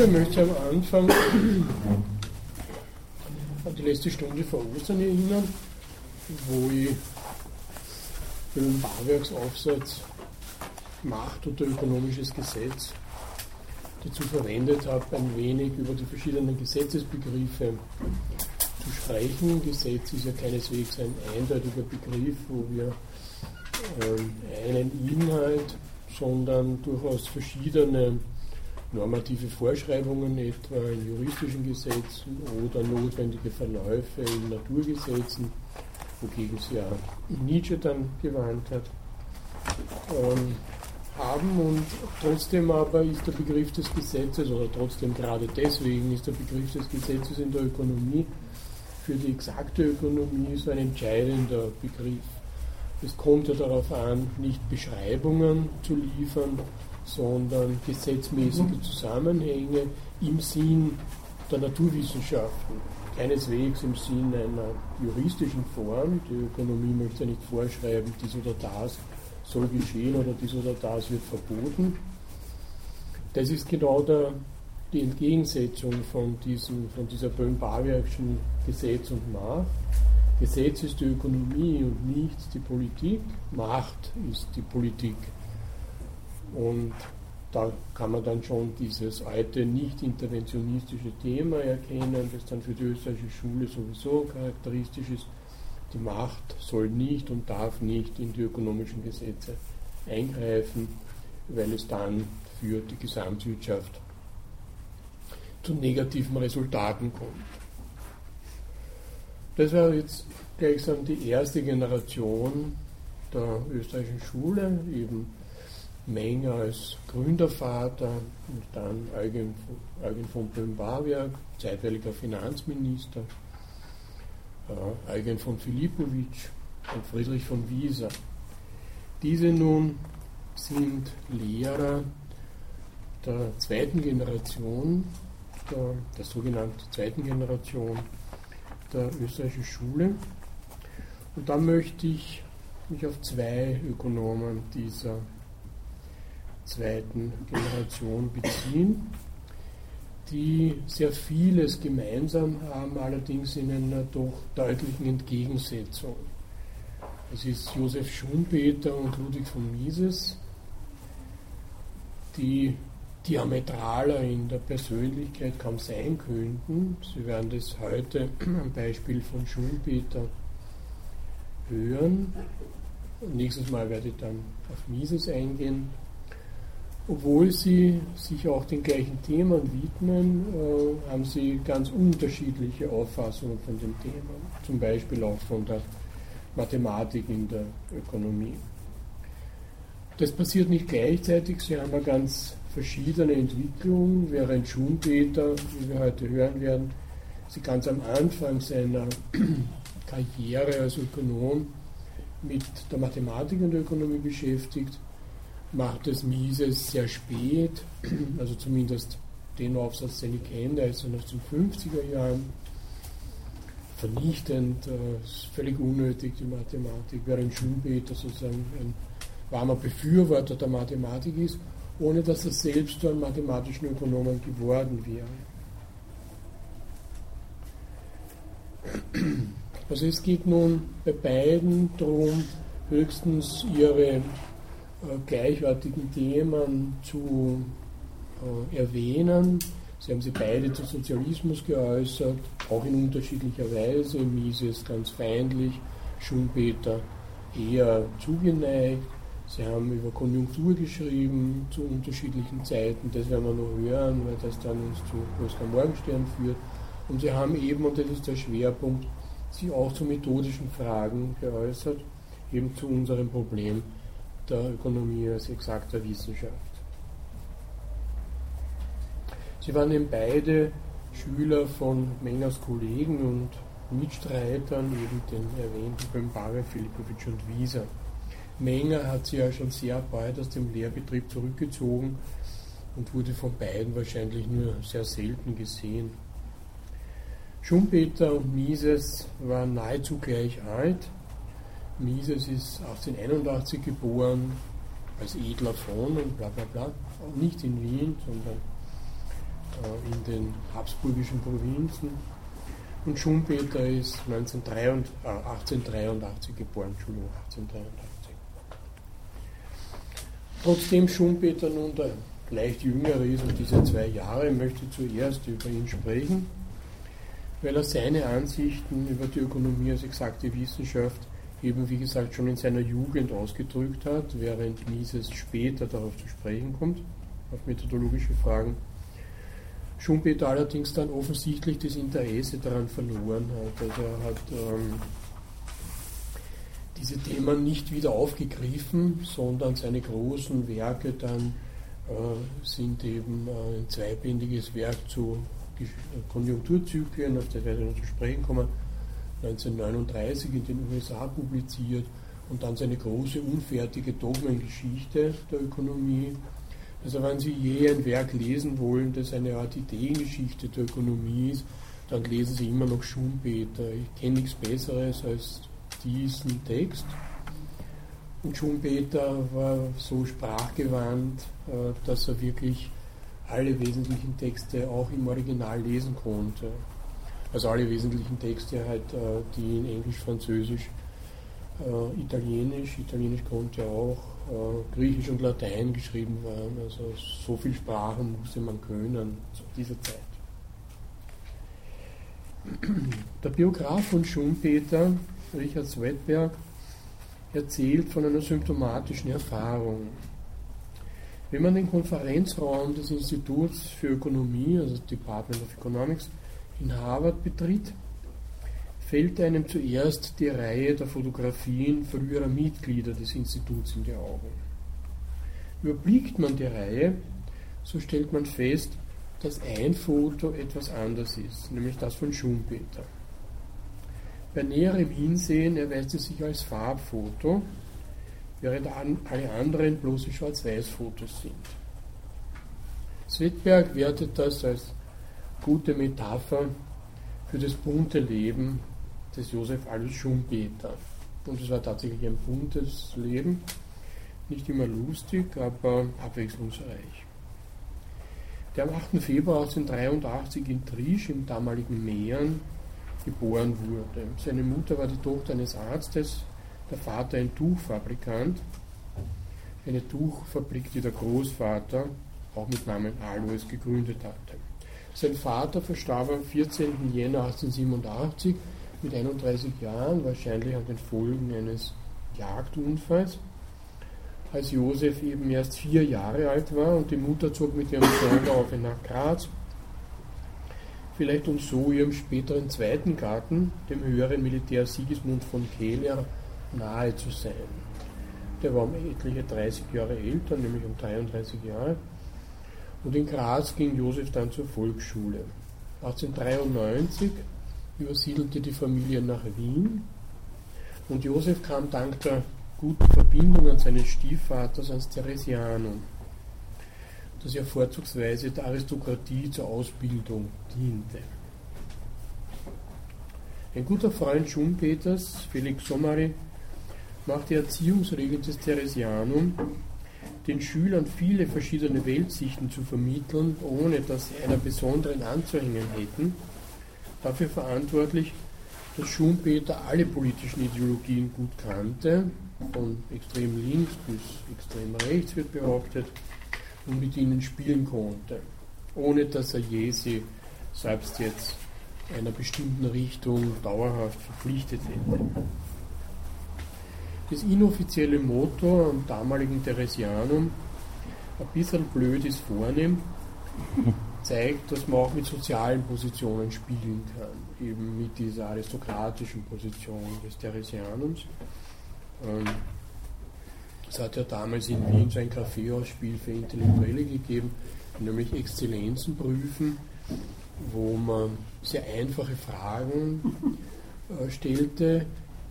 Ich möchte am Anfang an die letzte Stunde vor Ostern erinnern, wo ich den Bauwerksaufsatz Macht oder ökonomisches Gesetz dazu verwendet habe, ein wenig über die verschiedenen Gesetzesbegriffe zu sprechen. Gesetz ist ja keineswegs ein eindeutiger Begriff, wo wir äh, einen Inhalt, sondern durchaus verschiedene normative Vorschreibungen, etwa in juristischen Gesetzen oder notwendige Verläufe in Naturgesetzen, wogegen sie ja Nietzsche dann gewarnt hat, ähm, haben. Und trotzdem aber ist der Begriff des Gesetzes, oder trotzdem gerade deswegen ist der Begriff des Gesetzes in der Ökonomie für die exakte Ökonomie so ein entscheidender Begriff. Es kommt ja darauf an, nicht Beschreibungen zu liefern, sondern gesetzmäßige Zusammenhänge im Sinn der Naturwissenschaften. Keineswegs im Sinn einer juristischen Form. Die Ökonomie möchte nicht vorschreiben, dies oder das soll geschehen oder dies oder das wird verboten. Das ist genau der, die Entgegensetzung von, diesem, von dieser Böhm-Barwerkschen Gesetz und Macht. Gesetz ist die Ökonomie und nicht die Politik. Macht ist die Politik. Und da kann man dann schon dieses alte nicht interventionistische Thema erkennen, das dann für die österreichische Schule sowieso charakteristisch ist. Die Macht soll nicht und darf nicht in die ökonomischen Gesetze eingreifen, weil es dann für die Gesamtwirtschaft zu negativen Resultaten kommt. Das war jetzt gleichsam die erste Generation der österreichischen Schule, eben Menger als Gründervater und dann Eugen, Eugen von Böhm-Barwerk, zeitweiliger Finanzminister, äh, Eugen von Filipowitsch und Friedrich von Wieser. Diese nun sind Lehrer der zweiten Generation, der, der sogenannten zweiten Generation der österreichischen Schule. Und da möchte ich mich auf zwei Ökonomen dieser zweiten Generation beziehen, die sehr vieles gemeinsam haben, allerdings in einer doch deutlichen Entgegensetzung. Es ist Josef Schumpeter und Ludwig von Mises, die diametraler in der Persönlichkeit kaum sein könnten. Sie werden das heute am Beispiel von Schumpeter hören. Nächstes Mal werde ich dann auf Mises eingehen obwohl sie sich auch den gleichen Themen widmen, äh, haben sie ganz unterschiedliche Auffassungen von dem Thema, zum Beispiel auch von der Mathematik in der Ökonomie. Das passiert nicht gleichzeitig, sie haben eine ganz verschiedene Entwicklung, während Schumpeter, wie wir heute hören werden, sich ganz am Anfang seiner Karriere als Ökonom mit der Mathematik und der Ökonomie beschäftigt, macht es Mises sehr spät, also zumindest den Aufsatz, den ich kenne, der ist so aus den 50er Jahren vernichtend, äh, völlig unnötig, die Mathematik, während Schumpeter sozusagen ein warmer Befürworter der Mathematik ist, ohne dass er selbst zu einem mathematischen Ökonomen geworden wäre. Also es geht nun bei beiden darum, höchstens ihre gleichartigen Themen zu äh, erwähnen. Sie haben sie beide zu Sozialismus geäußert, auch in unterschiedlicher Weise. Mises ganz feindlich, Schumpeter eher zugeneigt. Sie haben über Konjunktur geschrieben zu unterschiedlichen Zeiten, das werden wir noch hören, weil das dann uns zu Oskar Morgenstern führt. Und sie haben eben, und das ist der Schwerpunkt, sich auch zu methodischen Fragen geäußert, eben zu unserem Problem der Ökonomie als exakter Wissenschaft. Sie waren eben beide Schüler von Mengers Kollegen und Mitstreitern, eben den erwähnten Böhm-Barre, Filipowitsch und Wieser. Menger hat sich ja schon sehr bald aus dem Lehrbetrieb zurückgezogen und wurde von beiden wahrscheinlich nur sehr selten gesehen. Schumpeter und Mises waren nahezu gleich alt, Mises ist 1881 geboren, als Edler von und bla bla bla. Nicht in Wien, sondern in den habsburgischen Provinzen. Und Schumpeter ist 1983, äh, 1883 geboren, Entschuldigung, 1883. Trotzdem Schumpeter nun der leicht jüngere ist und diese zwei Jahre, möchte zuerst über ihn sprechen, weil er seine Ansichten über die Ökonomie als exakte Wissenschaft eben, wie gesagt, schon in seiner Jugend ausgedrückt hat, während Mises später darauf zu sprechen kommt, auf methodologische Fragen. Schumpeter allerdings dann offensichtlich das Interesse daran verloren hat. Also er hat ähm, diese Themen nicht wieder aufgegriffen, sondern seine großen Werke dann äh, sind eben äh, ein zweibändiges Werk zu Konjunkturzyklen, auf das werde ich noch zu sprechen kommen, 1939 in den USA publiziert und dann seine große unfertige Dogmengeschichte der Ökonomie. Also wenn Sie je ein Werk lesen wollen, das eine Art Ideengeschichte der Ökonomie ist, dann lesen Sie immer noch Schumpeter. Ich kenne nichts Besseres als diesen Text. Und Schumpeter war so sprachgewandt, äh, dass er wirklich alle wesentlichen Texte auch im Original lesen konnte. Also alle wesentlichen Texte halt, äh, die in Englisch, Französisch, äh, Italienisch, Italienisch konnte auch, Griechisch und Latein geschrieben waren. Also so viele Sprachen musste man können zu dieser Zeit. Der Biograf von Schumpeter, Richard Swedberg, erzählt von einer symptomatischen Erfahrung. Wenn man den Konferenzraum des Instituts für Ökonomie, also Department of Economics, in Harvard betritt, fällt einem zuerst die Reihe der Fotografien früherer Mitglieder des Instituts in die Augen. Überblickt man die Reihe, so stellt man fest, dass ein Foto etwas anders ist, nämlich das von Schumpeter. Bei näherem Hinsehen erweist es sich als Farbfoto, während alle anderen bloße Schwarz-Weiß-Fotos sind. Svedberg wertet das als gute Metapher für das bunte Leben des Josef Alois Schumpeter. Und es war tatsächlich ein buntes Leben, nicht immer lustig, aber abwechslungsreich. Der am 8. Februar 1883 in Trisch im damaligen Mähren geboren wurde. Seine Mutter war die Tochter eines Arztes, der Vater ein Tuchfabrikant. Eine Tuchfabrik, die der Großvater auch mit Namen Alois gegründet hatte. Sein Vater verstarb am 14. Jänner 1887 mit 31 Jahren, wahrscheinlich an den Folgen eines Jagdunfalls. Als Josef eben erst vier Jahre alt war und die Mutter zog mit ihrem Sohn auf nach Graz, vielleicht um so ihrem späteren zweiten Gatten, dem höheren Militär Sigismund von Kehler, nahe zu sein. Der war um etliche 30 Jahre älter, nämlich um 33 Jahre. Und in Graz ging Josef dann zur Volksschule. 1893 übersiedelte die Familie nach Wien und Josef kam dank der guten Verbindungen seines Stiefvaters ans Theresianum das ja vorzugsweise der Aristokratie zur Ausbildung diente. Ein guter Freund Schumpeters, Felix Somari, macht die Erziehungsregel des Theresianum, den Schülern viele verschiedene Weltsichten zu vermitteln, ohne dass sie einer besonderen anzuhängen hätten, dafür verantwortlich, dass Schumpeter alle politischen Ideologien gut kannte, von extrem links bis extrem rechts wird behauptet, und mit ihnen spielen konnte, ohne dass er je sie selbst jetzt einer bestimmten Richtung dauerhaft verpflichtet hätte. Das inoffizielle Motto am damaligen Theresianum, ein bisschen blöd ist vornehm, zeigt, dass man auch mit sozialen Positionen spielen kann, eben mit dieser aristokratischen Position des Theresianums. Ähm, es hat ja damals in Wien so ein Kaffeehausspiel für Intellektuelle gegeben, nämlich Exzellenzen prüfen, wo man sehr einfache Fragen äh, stellte,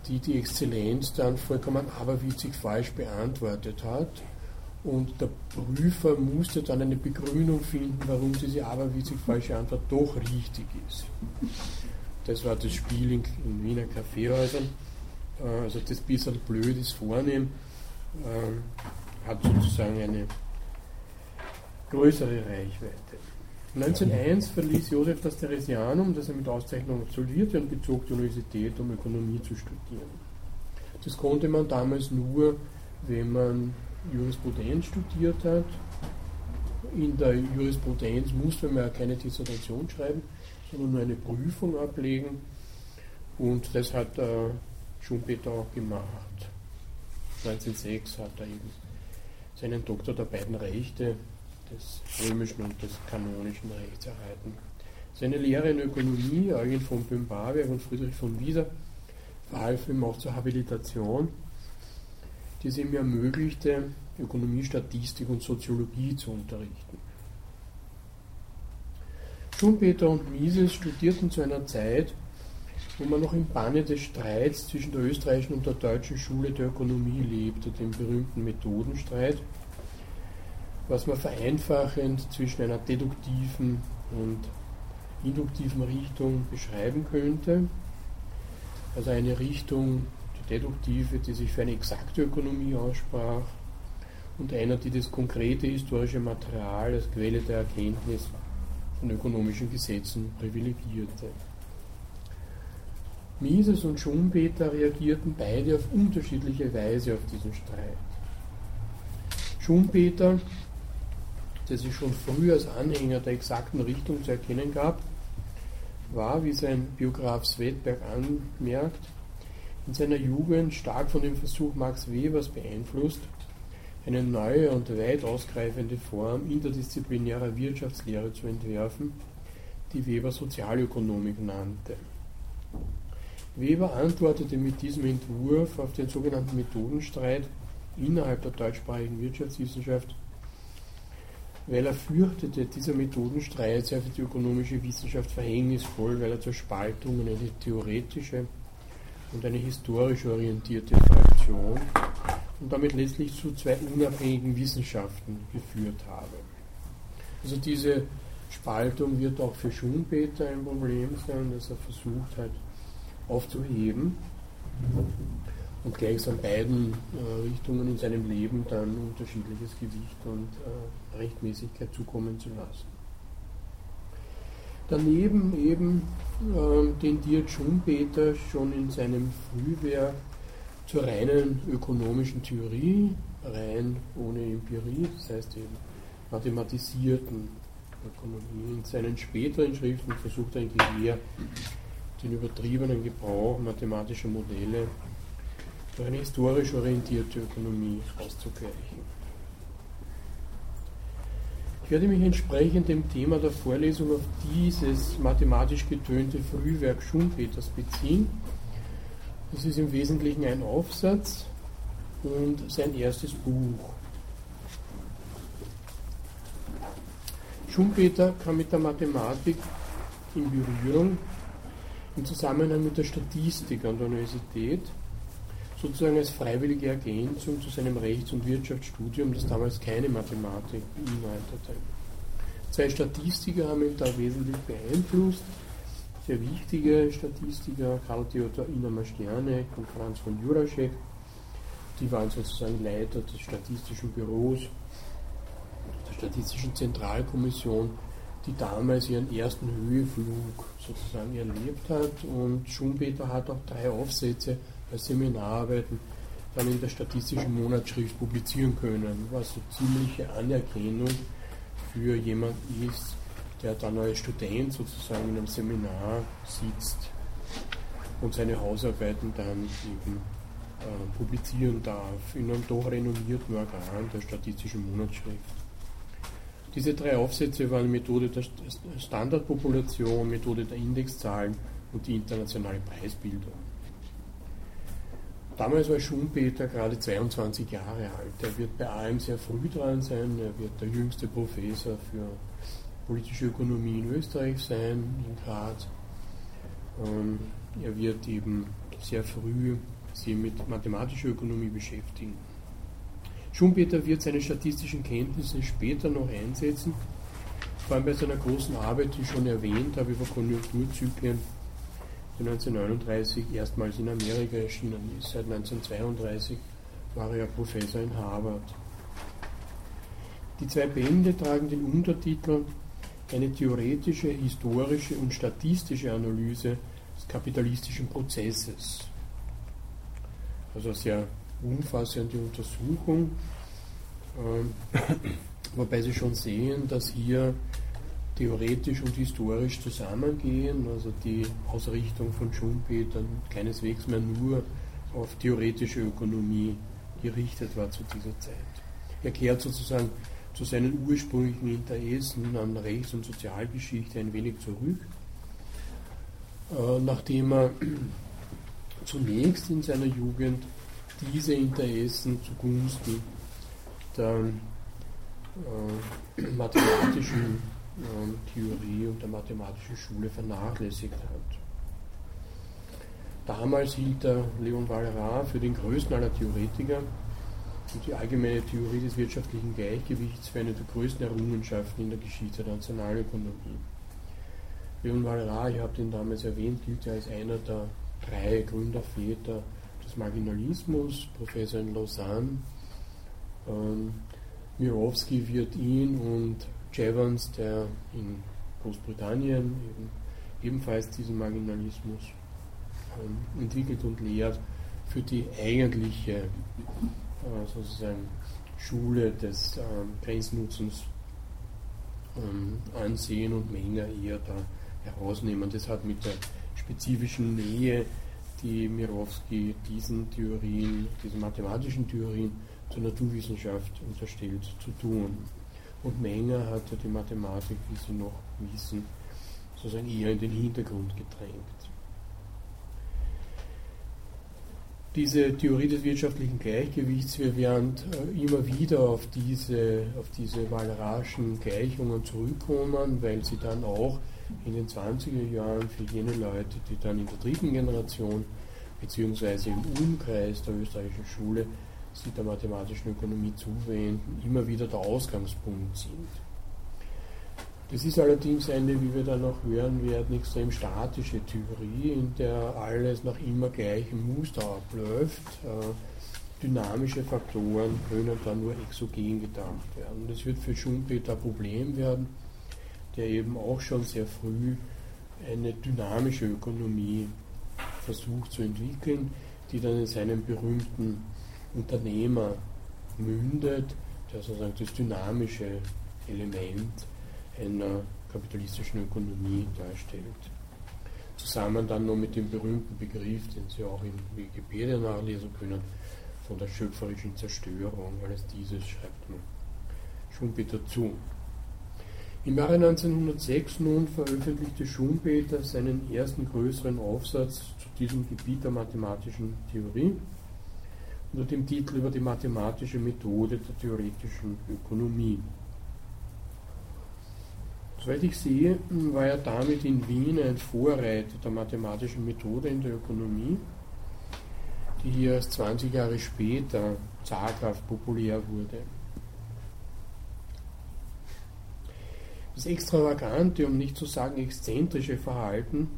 die die Exzellenz dann vollkommen aberwitzig falsch beantwortet hat. Und der Prüfer musste dann eine Begründung finden, warum diese aberwitzig falsche Antwort doch richtig ist. Das war das Spiel in, in Wiener Kaffeehäusern. Äh, also das bisschen blöd ist vornehm äh, hat sozusagen eine größere Reichweite. 1901 verließ Josef das Theresianum, das er mit Auszeichnung absolvierte, und bezog die Universität, um Ökonomie zu studieren. Das konnte man damals nur, wenn man Jurisprudenz studiert hat. In der Jurisprudenz musste man ja keine Dissertation schreiben, sondern nur eine Prüfung ablegen. Und das hat äh, Schumpeter auch gemacht. 1906 hat er eben seinen Doktor der beiden Rechte des römischen und des kanonischen Rechts erhalten. Seine Lehre in Ökonomie, Eugen von Böhm-Barwerk und Friedrich von Wieser, verhalf ihm auch zur Habilitation, die es ihm ermöglichte, Ökonomie, Statistik und Soziologie zu unterrichten. Schumpeter und Mises studierten zu einer Zeit, wo man noch im Banne des Streits zwischen der österreichischen und der deutschen Schule der Ökonomie lebte, dem berühmten Methodenstreit, was man vereinfachend zwischen einer deduktiven und induktiven Richtung beschreiben könnte. Also eine Richtung, die deduktive, die sich für eine exakte Ökonomie aussprach, und einer, die das konkrete historische Material als Quelle der Erkenntnis von ökonomischen Gesetzen privilegierte. Mises und Schumpeter reagierten beide auf unterschiedliche Weise auf diesen Streit. Schumpeter der sich schon früh als Anhänger der exakten Richtung zu erkennen gab, war, wie sein Biograf Svedberg anmerkt, in seiner Jugend stark von dem Versuch Max Webers beeinflusst, eine neue und weit ausgreifende Form interdisziplinärer Wirtschaftslehre zu entwerfen, die Weber Sozialökonomik nannte. Weber antwortete mit diesem Entwurf auf den sogenannten Methodenstreit innerhalb der deutschsprachigen Wirtschaftswissenschaft weil er fürchtete, dieser Methodenstreit sei für die ökonomische Wissenschaft verhängnisvoll, weil er zur Spaltung in eine theoretische und eine historisch orientierte Fraktion und damit letztlich zu zwei unabhängigen Wissenschaften geführt habe. Also diese Spaltung wird auch für Schumpeter ein Problem sein, das er versucht hat aufzuheben und gleichsam beiden äh, Richtungen in seinem Leben dann unterschiedliches Gewicht und äh, Rechtmäßigkeit zukommen zu lassen. Daneben eben äh, tendiert Schumpeter schon in seinem Frühwerk zur reinen ökonomischen Theorie, rein ohne Empirie, das heißt eben mathematisierten Ökonomie. In seinen späteren Schriften versucht er eigentlich eher den übertriebenen Gebrauch mathematischer Modelle für eine historisch orientierte Ökonomie auszugleichen. Ich werde mich entsprechend dem Thema der Vorlesung auf dieses mathematisch getönte Frühwerk Schumpeters beziehen. Das ist im Wesentlichen ein Aufsatz und sein erstes Buch. Schumpeter kam mit der Mathematik in Berührung im Zusammenhang mit der Statistik an der Universität sozusagen als freiwillige Ergänzung zu seinem Rechts- und Wirtschaftsstudium, das damals keine Mathematik beinhaltete. Zwei Statistiker haben ihn da wesentlich beeinflusst. Sehr wichtige Statistiker, Karl Theodor Inama Sterne und Franz von Juraschek. Die waren sozusagen Leiter des Statistischen Büros, der Statistischen Zentralkommission, die damals ihren ersten Höheflug sozusagen erlebt hat. Und Schumpeter hat auch drei Aufsätze Seminararbeiten dann in der statistischen Monatsschrift publizieren können, was so ziemliche Anerkennung für jemanden ist, der dann als Student sozusagen in einem Seminar sitzt und seine Hausarbeiten dann eben äh, publizieren darf in einem doch renommierten Organ der statistischen Monatsschrift. Diese drei Aufsätze waren Methode der Standardpopulation, Methode der Indexzahlen und die internationale Preisbildung. Damals war Schumpeter gerade 22 Jahre alt. Er wird bei AM sehr früh dran sein. Er wird der jüngste Professor für politische Ökonomie in Österreich sein, in Graz. Ähm, er wird eben sehr früh sich mit mathematischer Ökonomie beschäftigen. Schumpeter wird seine statistischen Kenntnisse später noch einsetzen, vor allem bei seiner großen Arbeit, die ich schon erwähnt habe, über Konjunkturzyklen die 1939 erstmals in Amerika erschienen ist. Seit 1932 war er Professor in Harvard. Die zwei Bände tragen den Untertitel eine theoretische, historische und statistische Analyse des kapitalistischen Prozesses. Also sehr umfassende Untersuchung, ähm, wobei Sie schon sehen, dass hier theoretisch und historisch zusammengehen. Also die Ausrichtung von Schumpeter keineswegs mehr nur auf theoretische Ökonomie gerichtet war zu dieser Zeit. Er kehrt sozusagen zu seinen ursprünglichen Interessen an Rechts- und Sozialgeschichte ein wenig zurück, äh, nachdem er zunächst in seiner Jugend diese Interessen zugunsten der äh, mathematischen äh, Theorie und der mathematischen Schule vernachlässigt hat. Damals hielt er Leon Valera für den größten aller Theoretiker und die allgemeine Theorie des wirtschaftlichen Gleichgewichts für eine der größten Errungenschaften in der Geschichte der Nationalökonomie. Leon Valera, ich habe den damals erwähnt, gilt ja als einer der drei Gründerväter des Marginalismus, Professor in Lausanne. Ähm, Mirowski wird ihn und Jevons, der in Großbritannien eben, ebenfalls diesen Marginalismus ähm, entwickelt und lehrt, für die eigentliche äh, sozusagen Schule des ähm, Grenznutzens ähm, ansehen und Menge eher da herausnehmen. Das hat mit der spezifischen Nähe, die Mirowski diesen Theorien, diesen mathematischen Theorien zur Naturwissenschaft unterstellt, zu tun. Und Menger hat die Mathematik, wie Sie noch wissen, sozusagen eher in den Hintergrund gedrängt. Diese Theorie des wirtschaftlichen Gleichgewichts, wir werden äh, immer wieder auf diese, auf diese Walraschen Gleichungen zurückkommen, weil sie dann auch in den 20er Jahren für jene Leute, die dann in der dritten Generation beziehungsweise im Umkreis der österreichischen Schule sich der mathematischen Ökonomie zuwenden, immer wieder der Ausgangspunkt sind. Das ist allerdings eine, wie wir dann noch hören werden, extrem statische Theorie, in der alles nach immer gleichem Muster abläuft. Äh, dynamische Faktoren können dann nur exogen gedacht werden. Das wird für Schumpeter ein Problem werden, der eben auch schon sehr früh eine dynamische Ökonomie versucht zu entwickeln, die dann in seinem berühmten Unternehmer mündet, der sozusagen das dynamische Element einer kapitalistischen Ökonomie darstellt. Zusammen dann noch mit dem berühmten Begriff, den Sie auch in Wikipedia nachlesen können, von der schöpferischen Zerstörung. Alles dieses schreibt man Schumpeter zu. Im Jahre 1906 nun veröffentlichte Schumpeter seinen ersten größeren Aufsatz zu diesem Gebiet der mathematischen Theorie unter dem Titel über die mathematische Methode der theoretischen Ökonomie. Soweit ich sehe, war er damit in Wien ein Vorreiter der mathematischen Methode in der Ökonomie, die hier erst 20 Jahre später zaghaft populär wurde. Das extravagante, um nicht zu sagen exzentrische Verhalten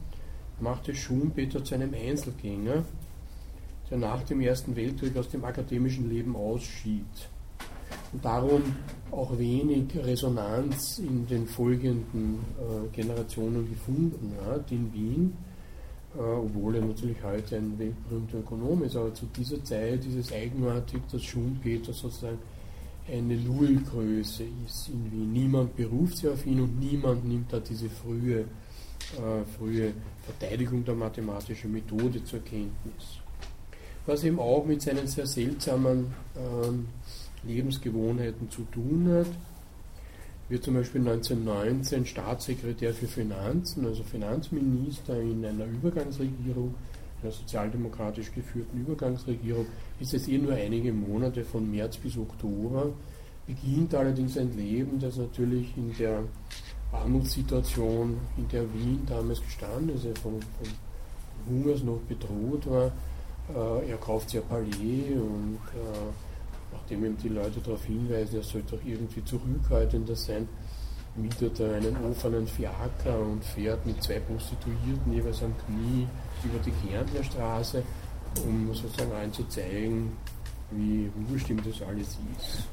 machte Schumpeter zu einem Einzelgänger, der nach dem Ersten Weltkrieg aus dem akademischen Leben ausschied. Und darum auch wenig Resonanz in den folgenden äh, Generationen gefunden hat in Wien, äh, obwohl er natürlich heute ein weltberühmter Ökonom ist, aber zu dieser Zeit ist es eigenartig, dass Schumpeter sozusagen eine Nullgröße ist in Wien. Niemand beruft sich auf ihn und niemand nimmt da diese frühe, äh, frühe Verteidigung der mathematischen Methode zur Kenntnis was eben auch mit seinen sehr seltsamen ähm, Lebensgewohnheiten zu tun hat. Wird zum Beispiel 1919 Staatssekretär für Finanzen, also Finanzminister in einer Übergangsregierung, einer sozialdemokratisch geführten Übergangsregierung, ist es eh nur einige Monate von März bis Oktober, beginnt allerdings ein Leben, das natürlich in der Armutssituation, in der Wien damals gestanden ist, von, von Hungersnot bedroht war, er kauft ein Palais und äh, nachdem ihm die Leute darauf hinweisen, er sollte doch irgendwie zurückhaltender sein, mietet er einen offenen Fiaker und fährt mit zwei Prostituierten jeweils am Knie über die Kärntner Straße, um sozusagen allen zu zeigen, wie ihm das alles ist.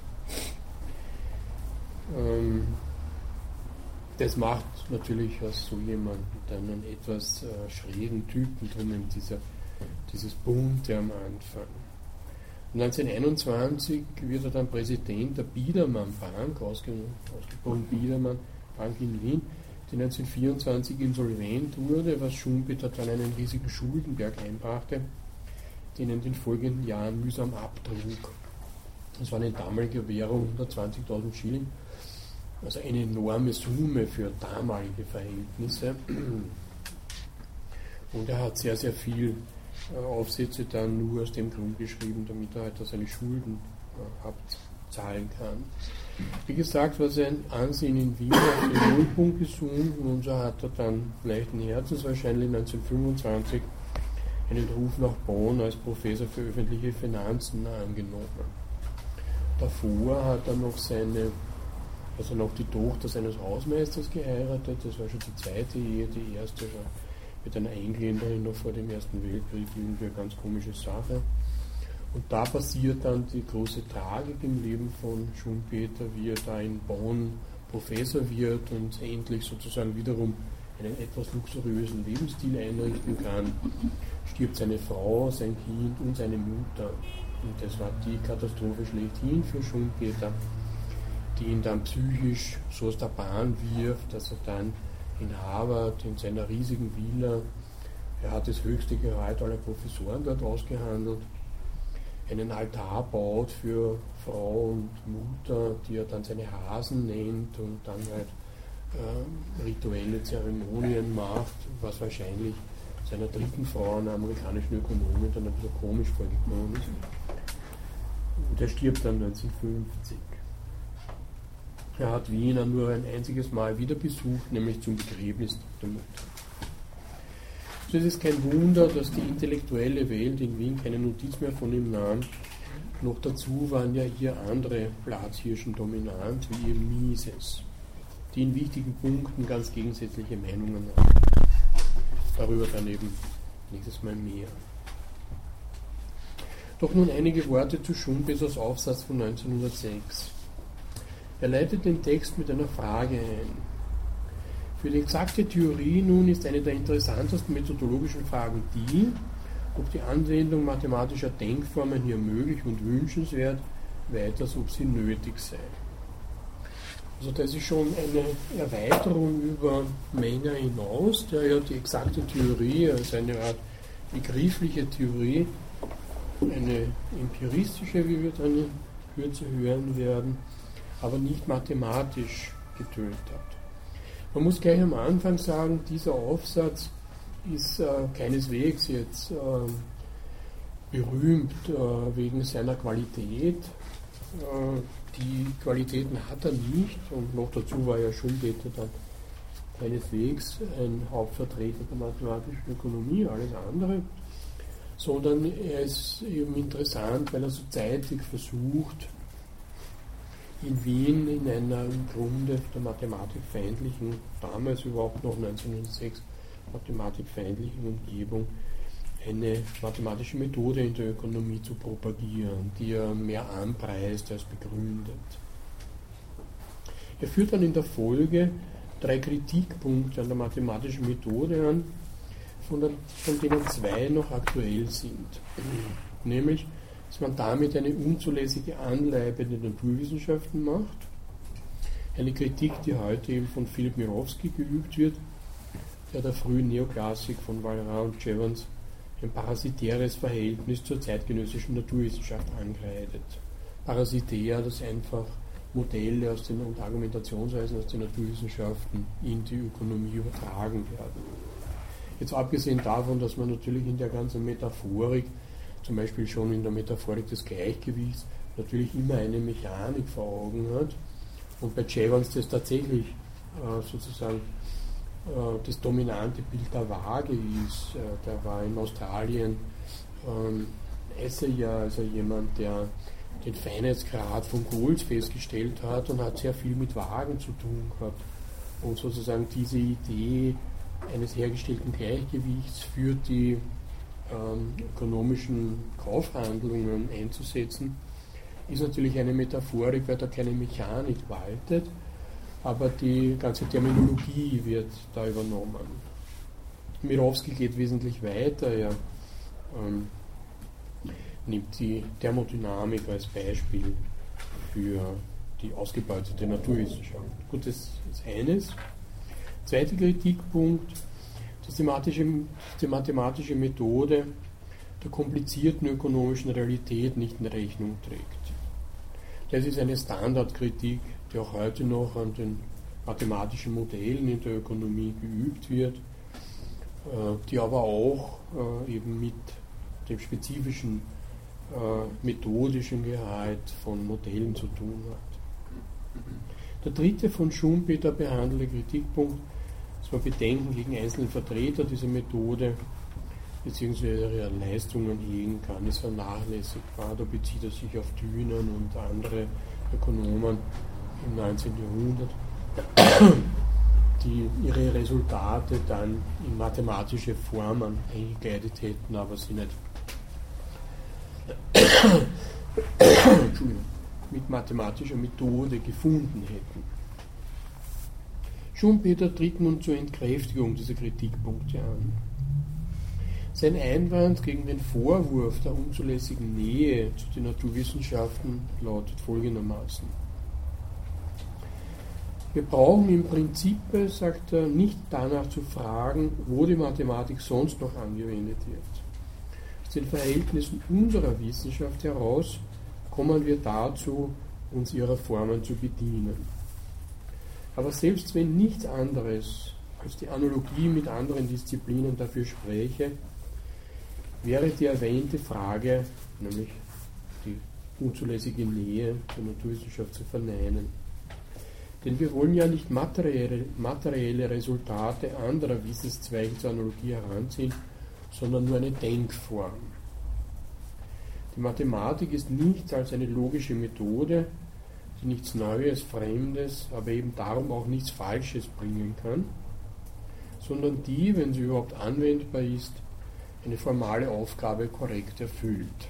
Ähm, das macht natürlich aus so jemandem einen etwas äh, schrägen Typen, drum eben dieser, dieses Bunte am Anfang. 1921 wird er dann Präsident der Biedermann Bank, ausgebrochen Biedermann Bank in Wien, die 1924 insolvent wurde, was Schumpeter dann einen riesigen Schuldenberg einbrachte, den er in den folgenden Jahren mühsam abtrug. Das war eine damalige Währung 120.000 Schilling, also eine enorme Summe für damalige Verhältnisse. Und er hat sehr, sehr viel Aufsätze dann nur aus dem Grund geschrieben, damit er halt seine Schulden äh, abzahlen kann. Wie gesagt, war sein Ansehen in Wien auf den Nullpunkt gesunken und so hat er dann leichten Herzens wahrscheinlich 1925 einen Ruf nach Bonn als Professor für öffentliche Finanzen angenommen. Davor hat er noch seine, also noch die Tochter seines Hausmeisters geheiratet, das war schon die zweite Ehe, die erste war mit einer Engländerin noch vor dem Ersten Weltkrieg, irgendwie eine ganz komische Sache. Und da passiert dann die große Tragik im Leben von Schumpeter, wie er da in Bonn Professor wird und endlich sozusagen wiederum einen etwas luxuriösen Lebensstil einrichten kann, stirbt seine Frau, sein Kind und seine Mutter. Und das war die Katastrophe schlechthin für Schumpeter, die ihn dann psychisch so aus der Bahn wirft, dass er dann in Harvard in seiner riesigen Villa, er hat das höchste Gehalt aller Professoren dort ausgehandelt, einen Altar baut für Frau und Mutter, die er dann seine Hasen nennt und dann halt äh, rituelle Zeremonien macht, was wahrscheinlich seiner dritten Frau, einer amerikanischen Ökonomin, dann ein bisschen komisch vorgekommen ist. Und er stirbt dann 1950. Er hat Wiener nur ein einziges Mal wieder besucht, nämlich zum Begräbnis der Mutter. So ist es kein Wunder, dass die intellektuelle Welt in Wien keine Notiz mehr von ihm nahm. Noch dazu waren ja hier andere Platzhirschen dominant, wie eben Mises, die in wichtigen Punkten ganz gegensätzliche Meinungen haben. Darüber dann eben nächstes Mal mehr. Doch nun einige Worte zu Schumpeters Aufsatz von 1906. Er leitet den Text mit einer Frage ein. Für die exakte Theorie nun ist eine der interessantesten methodologischen Fragen die, ob die Anwendung mathematischer Denkformen hier möglich und wünschenswert, weiters ob sie nötig sei. Also das ist schon eine Erweiterung über Menger hinaus, der ja die exakte Theorie also eine Art begriffliche Theorie, eine empiristische, wie wir dann in Kürze hören werden, aber nicht mathematisch getönt hat. Man muss gleich am Anfang sagen, dieser Aufsatz ist äh, keineswegs jetzt äh, berühmt äh, wegen seiner Qualität. Äh, die Qualitäten hat er nicht und noch dazu war ja Schumpeter dann keineswegs ein Hauptvertreter der mathematischen Ökonomie, alles andere, sondern er ist eben interessant, weil er so zeitig versucht, in Wien in einer im Grunde der mathematikfeindlichen, damals überhaupt noch 1906 mathematikfeindlichen Umgebung, eine mathematische Methode in der Ökonomie zu propagieren, die er mehr anpreist als begründet. Er führt dann in der Folge drei Kritikpunkte an der mathematischen Methode an, von, denen zwei noch aktuell sind. Nämlich dass man damit eine unzulässige Anleibe der Naturwissenschaften macht. Eine Kritik, die heute eben von Philipp Mirowski geübt wird, der der frühen Neoklassik von Valera und Jevons ein parasitäres Verhältnis zur zeitgenössischen Naturwissenschaft angreitet. Parasitär, das einfach Modelle aus den, und Argumentationsweisen aus den Naturwissenschaften in die Ökonomie übertragen werden. Jetzt abgesehen davon, dass man natürlich in der ganzen Metaphorik zum Beispiel schon in der Metaphorik des Gleichgewichts natürlich immer eine Mechanik vor Augen hat. Und bei Jevons das tatsächlich äh, sozusagen äh, das dominante Bild der Waage ist. Äh, der war in Australien ähm, Essayer, also jemand, der den Feinheitsgrad von Golds festgestellt hat und hat sehr viel mit Wagen zu tun gehabt. Und sozusagen diese Idee eines hergestellten Gleichgewichts führt die ähm, ökonomischen Kaufhandlungen einzusetzen, ist natürlich eine Metaphorik, weil da keine Mechanik waltet. aber die ganze Terminologie wird da übernommen. Mirowski geht wesentlich weiter. Er ähm, nimmt die Thermodynamik als Beispiel für die ausgebeutete Naturwissenschaft. Gut, das ist eines. Zweiter Kritikpunkt, mathematische, die mathematische Methode der komplizierten ökonomischen Realität nicht in Rechnung trägt. Das ist eine Standardkritik, die auch heute noch an den mathematischen Modellen in der Ökonomie geübt wird, äh, die aber auch äh, eben mit dem spezifischen äh, methodischen Gehalt von Modellen zu tun hat. Der dritte von Schumpeter behandelte Kritikpunkt, man Bedenken gegen einzelne Vertreter dieser Methode bzw. ihre Leistungen hegen kann, ist vernachlässigbar. Da bezieht er sich auf Dünen und andere Ökonomen im 19. Jahrhundert, die ihre Resultate dann in mathematische Formen eingekleidet hätten, aber sie nicht mit mathematischer Methode gefunden hätten. Schumpeter tritt nun zur Entkräftigung dieser Kritikpunkte an. Sein Einwand gegen den Vorwurf der unzulässigen Nähe zu den Naturwissenschaften lautet folgendermaßen. Wir brauchen im Prinzip, sagt er, nicht danach zu fragen, wo die Mathematik sonst noch angewendet wird. Aus den Verhältnissen unserer Wissenschaft heraus kommen wir dazu, uns ihrer Formen zu bedienen. Aber selbst wenn nichts anderes als die Analogie mit anderen Disziplinen dafür spräche, wäre die erwähnte Frage, nämlich die unzulässige Nähe der Naturwissenschaft zu verneinen. Denn wir wollen ja nicht materielle, materielle Resultate anderer Wissenszweige zur Analogie heranziehen, sondern nur eine Denkform. Die Mathematik ist nichts als eine logische Methode, die nichts Neues, Fremdes, aber eben darum auch nichts Falsches bringen kann, sondern die, wenn sie überhaupt anwendbar ist, eine formale Aufgabe korrekt erfüllt.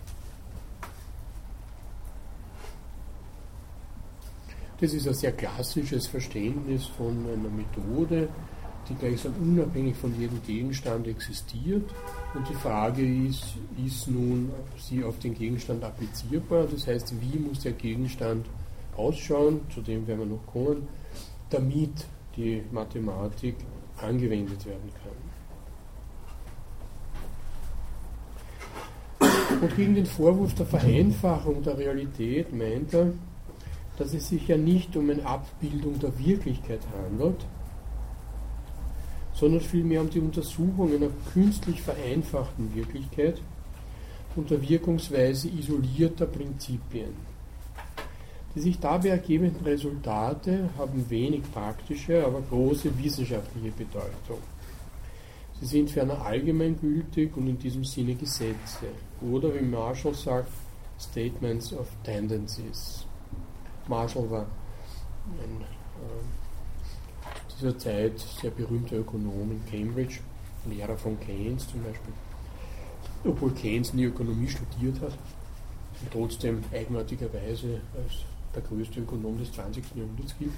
Das ist ein sehr klassisches Verständnis von einer Methode, die gleichsam unabhängig von jedem Gegenstand existiert. Und die Frage ist, ist nun sie auf den Gegenstand applizierbar? Das heißt, wie muss der Gegenstand ausschauen, zu dem werden wir noch kommen, damit die Mathematik angewendet werden kann. Und gegen den Vorwurf der Vereinfachung der Realität meint er, dass es sich ja nicht um eine Abbildung der Wirklichkeit handelt, sondern vielmehr um die Untersuchung einer künstlich vereinfachten Wirklichkeit unter Wirkungsweise isolierter Prinzipien. Die sich dabei ergebenden Resultate haben wenig praktische, aber große wissenschaftliche Bedeutung. Sie sind ferner allgemeingültig und in diesem Sinne Gesetze oder wie Marshall sagt, Statements of Tendencies. Marshall war ein äh, dieser Zeit sehr berühmter Ökonom in Cambridge, Lehrer von Keynes zum Beispiel, obwohl Keynes nie Ökonomie studiert hat und trotzdem eigenartigerweise als der größte Ökonom des 20. Jahrhunderts gilt.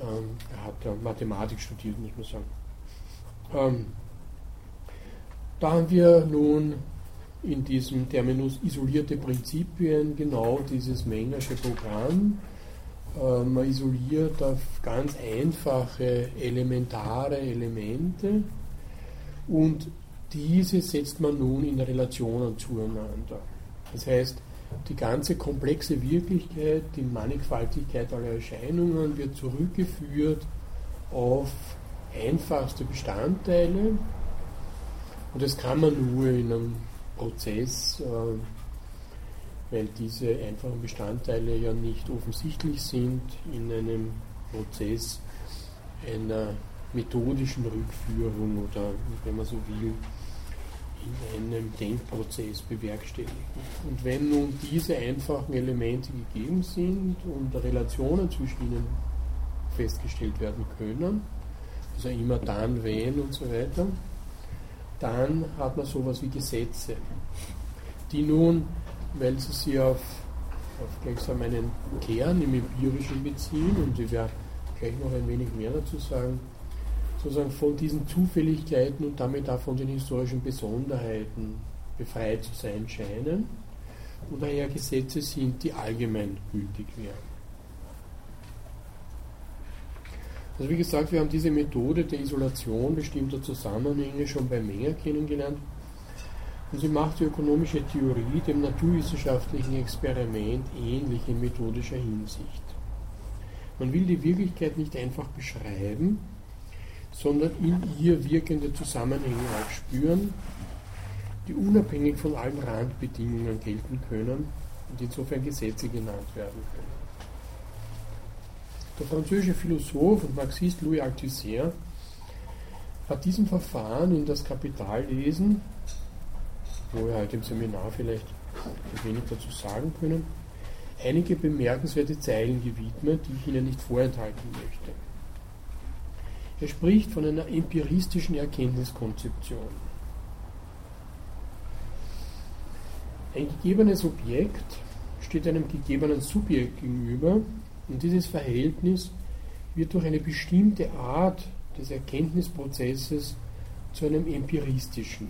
Ähm, er hat ja Mathematik studiert, muss man sagen. Ähm, da haben wir nun in diesem Terminus isolierte Prinzipien genau dieses Mengersche Programm. Äh, man isoliert auf ganz einfache, elementare Elemente und diese setzt man nun in Relationen zueinander. Das heißt, die ganze komplexe Wirklichkeit, die Mannigfaltigkeit aller Erscheinungen wird zurückgeführt auf einfachste Bestandteile. Und das kann man nur in einem Prozess, äh, weil diese einfachen Bestandteile ja nicht offensichtlich sind, in einem Prozess einer methodischen Rückführung oder, wenn man so will, in einem Denkprozess bewerkstelligen. Und wenn nun diese einfachen Elemente gegeben sind und Relationen zwischen ihnen festgestellt werden können, also immer dann, wenn und so weiter, dann hat man sowas wie Gesetze, die nun, weil sie sich auf, auf gleichsam einen Kern im Empirischen beziehen und wie wir gleich noch ein wenig mehr dazu sagen, sozusagen von diesen Zufälligkeiten und damit auch von den historischen Besonderheiten befreit zu sein scheinen und daher Gesetze sind, die allgemein gültig wären. Also wie gesagt, wir haben diese Methode der Isolation bestimmter Zusammenhänge schon bei Menger kennengelernt und sie macht die ökonomische Theorie dem naturwissenschaftlichen Experiment ähnlich in methodischer Hinsicht. Man will die Wirklichkeit nicht einfach beschreiben, sondern in ihr wirkende Zusammenhänge aufspüren, die unabhängig von allen Randbedingungen gelten können und insofern Gesetze genannt werden können. Der französische Philosoph und Marxist Louis Althusser hat diesem Verfahren in das Kapitallesen, wo wir heute im Seminar vielleicht ein wenig dazu sagen können, einige bemerkenswerte Zeilen gewidmet, die ich Ihnen nicht vorenthalten möchte. Er spricht von einer empiristischen Erkenntniskonzeption. Ein gegebenes Objekt steht einem gegebenen Subjekt gegenüber und dieses Verhältnis wird durch eine bestimmte Art des Erkenntnisprozesses zu einem empiristischen.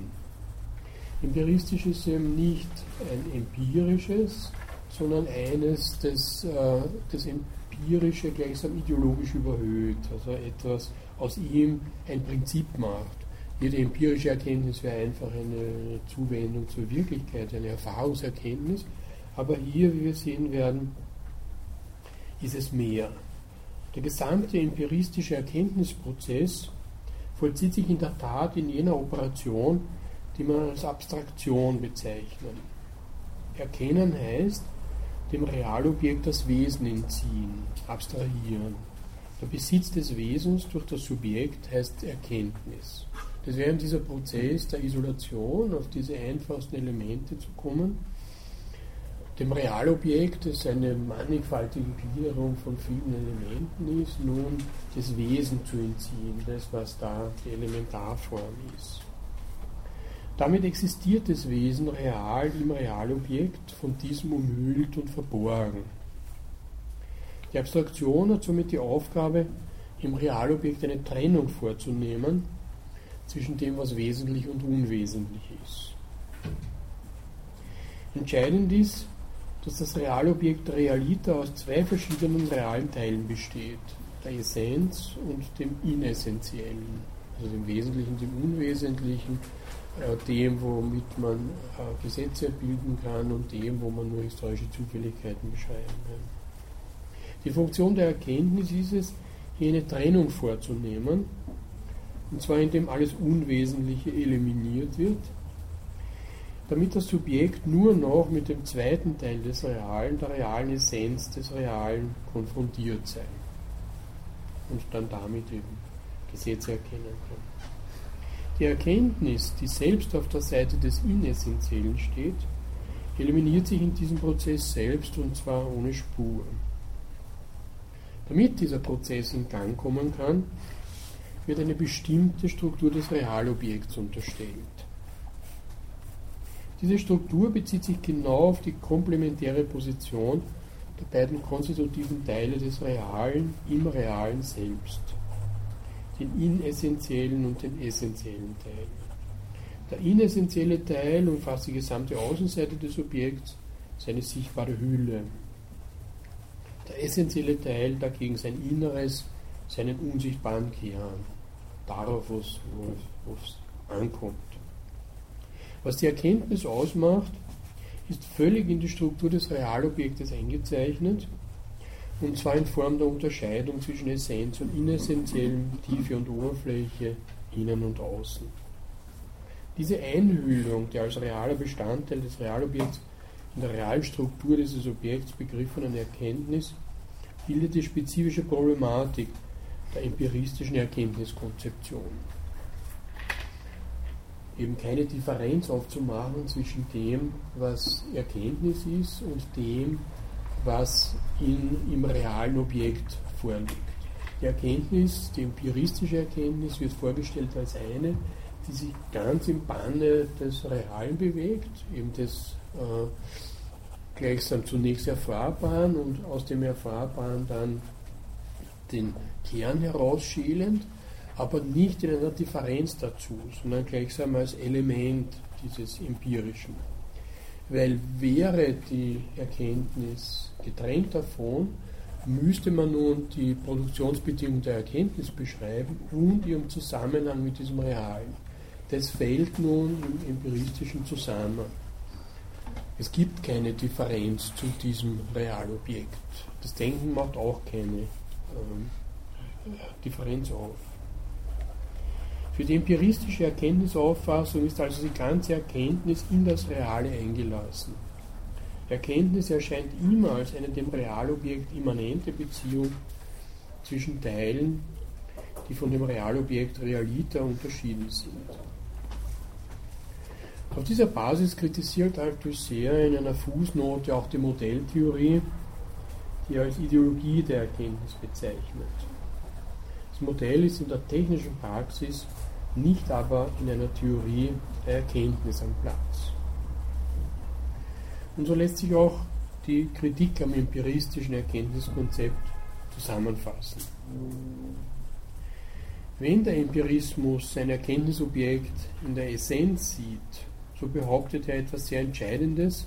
Empiristisch ist eben nicht ein empirisches, sondern eines, das äh, das Empirische gleichsam ideologisch überhöht, also etwas aus ihm ein Prinzip macht. Jede empirische Erkenntnis wäre einfach eine Zuwendung zur Wirklichkeit, eine Erfahrungserkenntnis. Aber hier, wie wir sehen werden, ist es mehr. Der gesamte empiristische Erkenntnisprozess vollzieht sich in der Tat in jener Operation, die man als Abstraktion bezeichnet. Erkennen heißt, dem Realobjekt das Wesen entziehen, abstrahieren. Der Besitz des Wesens durch das Subjekt heißt Erkenntnis. Das wäre dieser Prozess der Isolation, auf diese einfachsten Elemente zu kommen, dem Realobjekt, das eine mannigfaltige Gliederung von vielen Elementen ist, nun das Wesen zu entziehen, das, was da die Elementarform ist. Damit existiert das Wesen real im Realobjekt, von diesem umhüllt und verborgen. Die Abstraktion hat somit die Aufgabe, im Realobjekt eine Trennung vorzunehmen zwischen dem, was wesentlich und unwesentlich ist. Entscheidend ist, dass das Realobjekt Realita aus zwei verschiedenen realen Teilen besteht, der Essenz und dem Inessentiellen, also dem Wesentlichen, dem Unwesentlichen, äh, dem, womit man äh, Gesetze bilden kann und dem, wo man nur historische Zufälligkeiten beschreiben kann. Die Funktion der Erkenntnis ist es, hier eine Trennung vorzunehmen, und zwar indem alles Unwesentliche eliminiert wird damit das Subjekt nur noch mit dem zweiten Teil des Realen, der realen Essenz des Realen konfrontiert sei und dann damit eben Gesetze erkennen kann. Die Erkenntnis, die selbst auf der Seite des Inessentiellen steht, eliminiert sich in diesem Prozess selbst und zwar ohne Spur. Damit dieser Prozess in Gang kommen kann, wird eine bestimmte Struktur des Realobjekts unterstellt. Diese Struktur bezieht sich genau auf die komplementäre Position der beiden konstitutiven Teile des Realen im Realen selbst, den inessentiellen und den essentiellen Teil. Der inessentielle Teil umfasst die gesamte Außenseite des Objekts, seine sichtbare Hülle. Der essentielle Teil dagegen sein Inneres, seinen unsichtbaren Kern, darauf, wo es ankommt. Was die Erkenntnis ausmacht, ist völlig in die Struktur des Realobjektes eingezeichnet, und zwar in Form der Unterscheidung zwischen Essenz und Inessentiellem, Tiefe und Oberfläche, Innen und Außen. Diese Einhüllung der als realer Bestandteil des Realobjekts in der realen Struktur dieses Objekts begriffenen Erkenntnis bildet die spezifische Problematik der empiristischen Erkenntniskonzeption eben keine Differenz aufzumachen zwischen dem, was Erkenntnis ist und dem, was in, im realen Objekt vorliegt. Die Erkenntnis, die empiristische Erkenntnis wird vorgestellt als eine, die sich ganz im Banne des Realen bewegt, eben des äh, gleichsam zunächst Erfahrbaren und aus dem Erfahrbaren dann den Kern herausschälend, aber nicht in einer Differenz dazu, sondern gleichsam als Element dieses Empirischen. Weil wäre die Erkenntnis getrennt davon, müsste man nun die Produktionsbedingungen der Erkenntnis beschreiben und ihren Zusammenhang mit diesem Realen. Das fällt nun im empiristischen Zusammenhang. Es gibt keine Differenz zu diesem Realobjekt. Das Denken macht auch keine ähm, Differenz auf. Für die empiristische Erkenntnisauffassung ist also die ganze Erkenntnis in das Reale eingelassen. Erkenntnis erscheint immer als eine dem Realobjekt immanente Beziehung zwischen Teilen, die von dem Realobjekt realiter unterschieden sind. Auf dieser Basis kritisiert Althusser in einer Fußnote auch die Modelltheorie, die er als Ideologie der Erkenntnis bezeichnet. Das Modell ist in der technischen Praxis nicht aber in einer Theorie der Erkenntnis am Platz. Und so lässt sich auch die Kritik am empiristischen Erkenntniskonzept zusammenfassen. Wenn der Empirismus sein Erkenntnisobjekt in der Essenz sieht, so behauptet er etwas sehr Entscheidendes,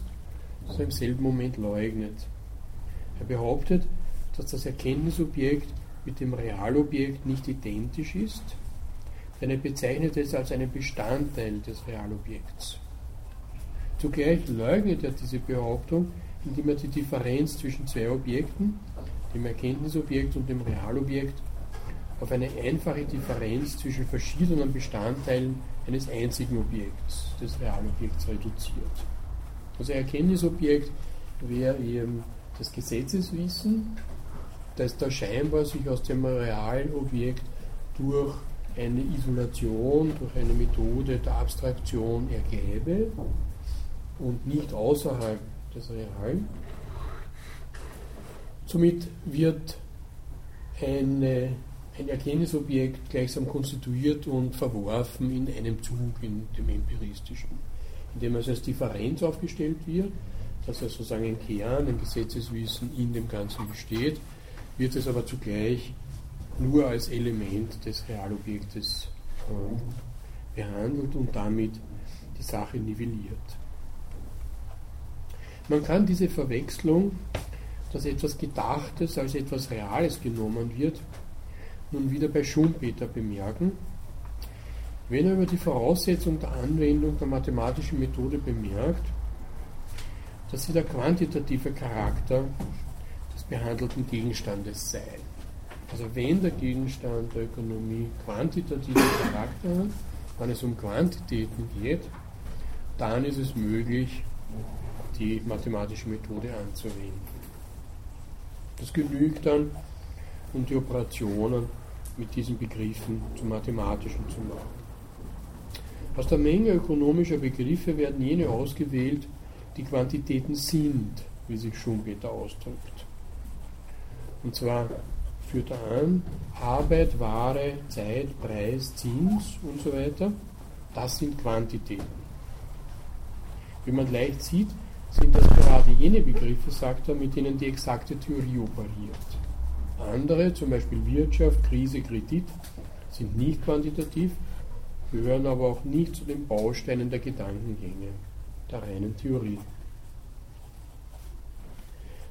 das er im selben Moment leugnet. Er behauptet, dass das Erkenntnisobjekt mit dem Realobjekt nicht identisch ist, denn er bezeichnet es als einen Bestandteil des Realobjekts. Zugleich leugnet er diese Behauptung, indem er die Differenz zwischen zwei Objekten, dem Erkenntnisobjekt und dem Realobjekt, auf eine einfache Differenz zwischen verschiedenen Bestandteilen eines einzigen Objekts, des Realobjekts, reduziert. Also Erkenntnisobjekt wäre eben das Gesetzeswissen, das da scheinbar sich aus dem realen Objekt durch eine Isolation, durch eine Methode der Abstraktion ergäbe und nicht außerhalb des Realen. Somit wird eine, ein Erkenntnisobjekt gleichsam konstituiert und verworfen in einem Zug, in dem empiristischen, indem es als Differenz aufgestellt wird, dass er sozusagen ein Kern, ein Gesetzeswissen in dem Ganzen besteht, wird es aber zugleich nur als Element des Realobjektes äh, behandelt und damit die Sache nivelliert. Man kann diese Verwechslung, dass etwas Gedachtes als etwas Reales genommen wird, nun wieder bei Schumpeter bemerken, wenn er über die Voraussetzung der Anwendung der mathematischen Methode bemerkt, dass sie der quantitative Charakter des behandelten Gegenstandes sei. Also wenn der Gegenstand der Ökonomie quantitativen Charakter hat, wenn es um Quantitäten geht, dann ist es möglich, die mathematische Methode anzuwenden. Das genügt dann, um die Operationen mit diesen Begriffen zu mathematischen zu machen. Aus der Menge ökonomischer Begriffe werden jene ausgewählt, die Quantitäten sind, wie sich Schumpeter ausdrückt. Und zwar führt er an, Arbeit, Ware, Zeit, Preis, Zins und so weiter, das sind Quantitäten. Wie man leicht sieht, sind das gerade jene Begriffe, sagt er, mit denen die exakte Theorie operiert. Andere, zum Beispiel Wirtschaft, Krise, Kredit, sind nicht quantitativ, gehören aber auch nicht zu den Bausteinen der Gedankengänge, der reinen Theorie.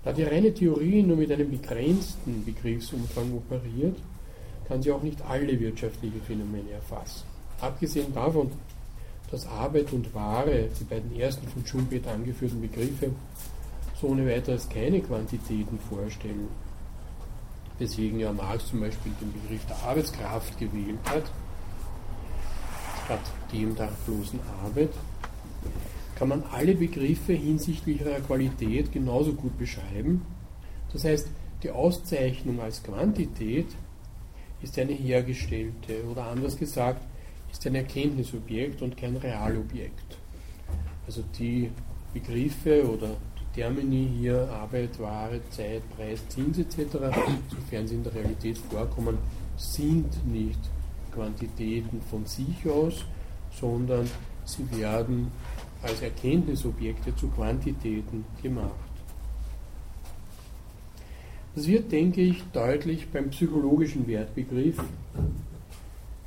Da die reine Theorie nur mit einem begrenzten Begriffsumfang operiert, kann sie auch nicht alle wirtschaftliche Phänomene erfassen. Abgesehen davon, dass Arbeit und Ware, die beiden ersten von Schumpeter angeführten Begriffe, so ohne weiteres keine Quantitäten vorstellen, weswegen ja Marx zum Beispiel den Begriff der Arbeitskraft gewählt hat, statt dem der bloßen Arbeit, kann man alle Begriffe hinsichtlich ihrer Qualität genauso gut beschreiben. Das heißt, die Auszeichnung als Quantität ist eine hergestellte oder anders gesagt, ist ein Erkenntnisobjekt und kein Realobjekt. Also die Begriffe oder Termini hier, Arbeit, Ware, Zeit, Preis, Zins etc., sofern sie in der Realität vorkommen, sind nicht Quantitäten von sich aus, sondern sie werden als Erkenntnisobjekte zu Quantitäten gemacht. Das wird, denke ich, deutlich beim psychologischen Wertbegriff,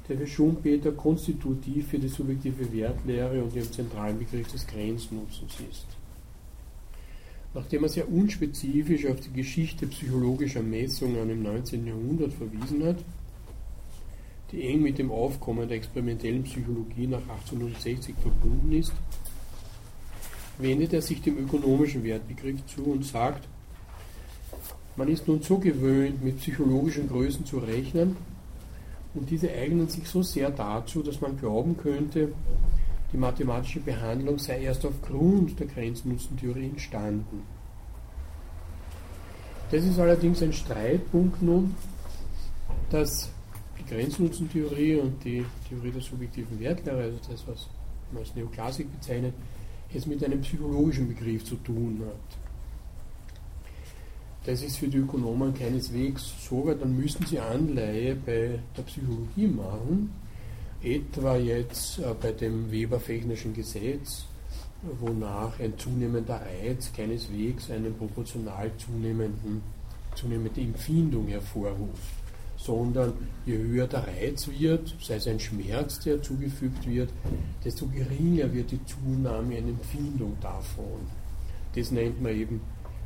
der für Schumpeter konstitutiv für die subjektive Wertlehre und ihren zentralen Begriff des Grenznutzens ist. Nachdem er sehr unspezifisch auf die Geschichte psychologischer Messungen im 19. Jahrhundert verwiesen hat, die eng mit dem Aufkommen der experimentellen Psychologie nach 1860 verbunden ist, wendet er sich dem ökonomischen Wertbegriff zu und sagt, man ist nun so gewöhnt, mit psychologischen Größen zu rechnen, und diese eignen sich so sehr dazu, dass man glauben könnte, die mathematische Behandlung sei erst aufgrund der Grenznutzentheorie entstanden. Das ist allerdings ein Streitpunkt nun, dass die Grenznutzentheorie und die Theorie der subjektiven Wertlehre, also das, was man als Neoklassik bezeichnet, es mit einem psychologischen Begriff zu tun hat. Das ist für die Ökonomen keineswegs so, weil dann müssten sie Anleihe bei der Psychologie machen, etwa jetzt äh, bei dem Weber-Fechnischen Gesetz, wonach ein zunehmender Reiz keineswegs eine proportional zunehmenden, zunehmende Empfindung hervorruft, sondern je höher der Reiz wird, sei es ein Schmerz, der zugefügt wird, desto geringer wird die Zunahme einer Empfindung davon. Das nennt man eben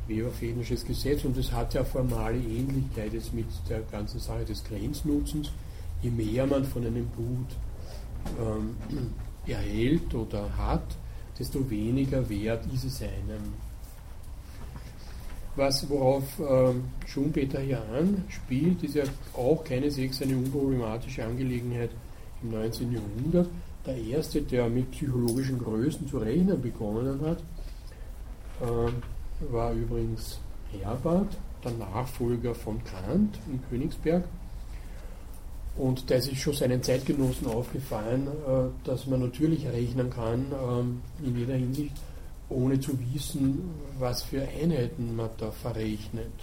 Weber-Fehnisches Gesetz und es hat ja formale Ähnlichkeit jetzt mit der ganzen Sache des Grenznutzens. Je mehr man von einem Gut ähm, erhält oder hat, desto weniger wert ist es einem. Was, worauf ähm, Schumpeter hier anspielt, ist ja auch keineswegs eine unproblematische Angelegenheit im 19. Jahrhundert. Der erste, der mit psychologischen Größen zu rechnen begonnen hat, ähm, war übrigens Herbert, der Nachfolger von Kant in Königsberg. Und da ist schon seinen Zeitgenossen aufgefallen, äh, dass man natürlich rechnen kann ähm, in jeder Hinsicht, ohne zu wissen, was für Einheiten man da verrechnet.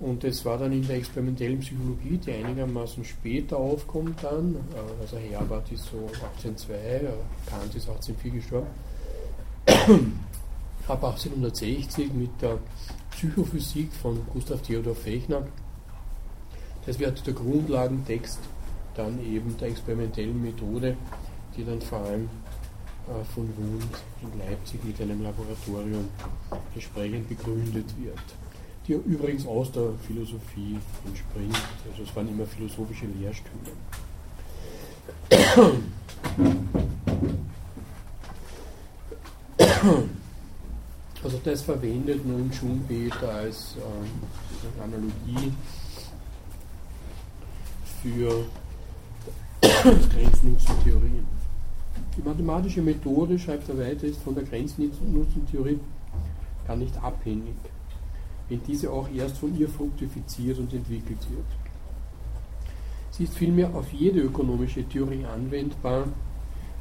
Und das war dann in der experimentellen Psychologie, die einigermaßen später aufkommt dann. Äh, also Herbert ist so 1802, äh, Kant ist 1804 gestorben ab 1860 mit der Psychophysik von Gustav Theodor Fechner. Das wird der Grundlagentext dann eben der experimentellen Methode, die dann vor allem äh, von Wundt in Leipzig mit einem Laboratorium entsprechend begründet wird. Die übrigens aus der Philosophie entspringt. Also es waren immer philosophische Lehrstühle. Also das verwendet nun Schumpeter als äh, Analogie für Grenznutzentheorie. Die mathematische Methode, schreibt er weiter, ist von der Grenznutzentheorie gar nicht abhängig, wenn diese auch erst von ihr fruktifiziert und entwickelt wird. Sie ist vielmehr auf jede ökonomische Theorie anwendbar,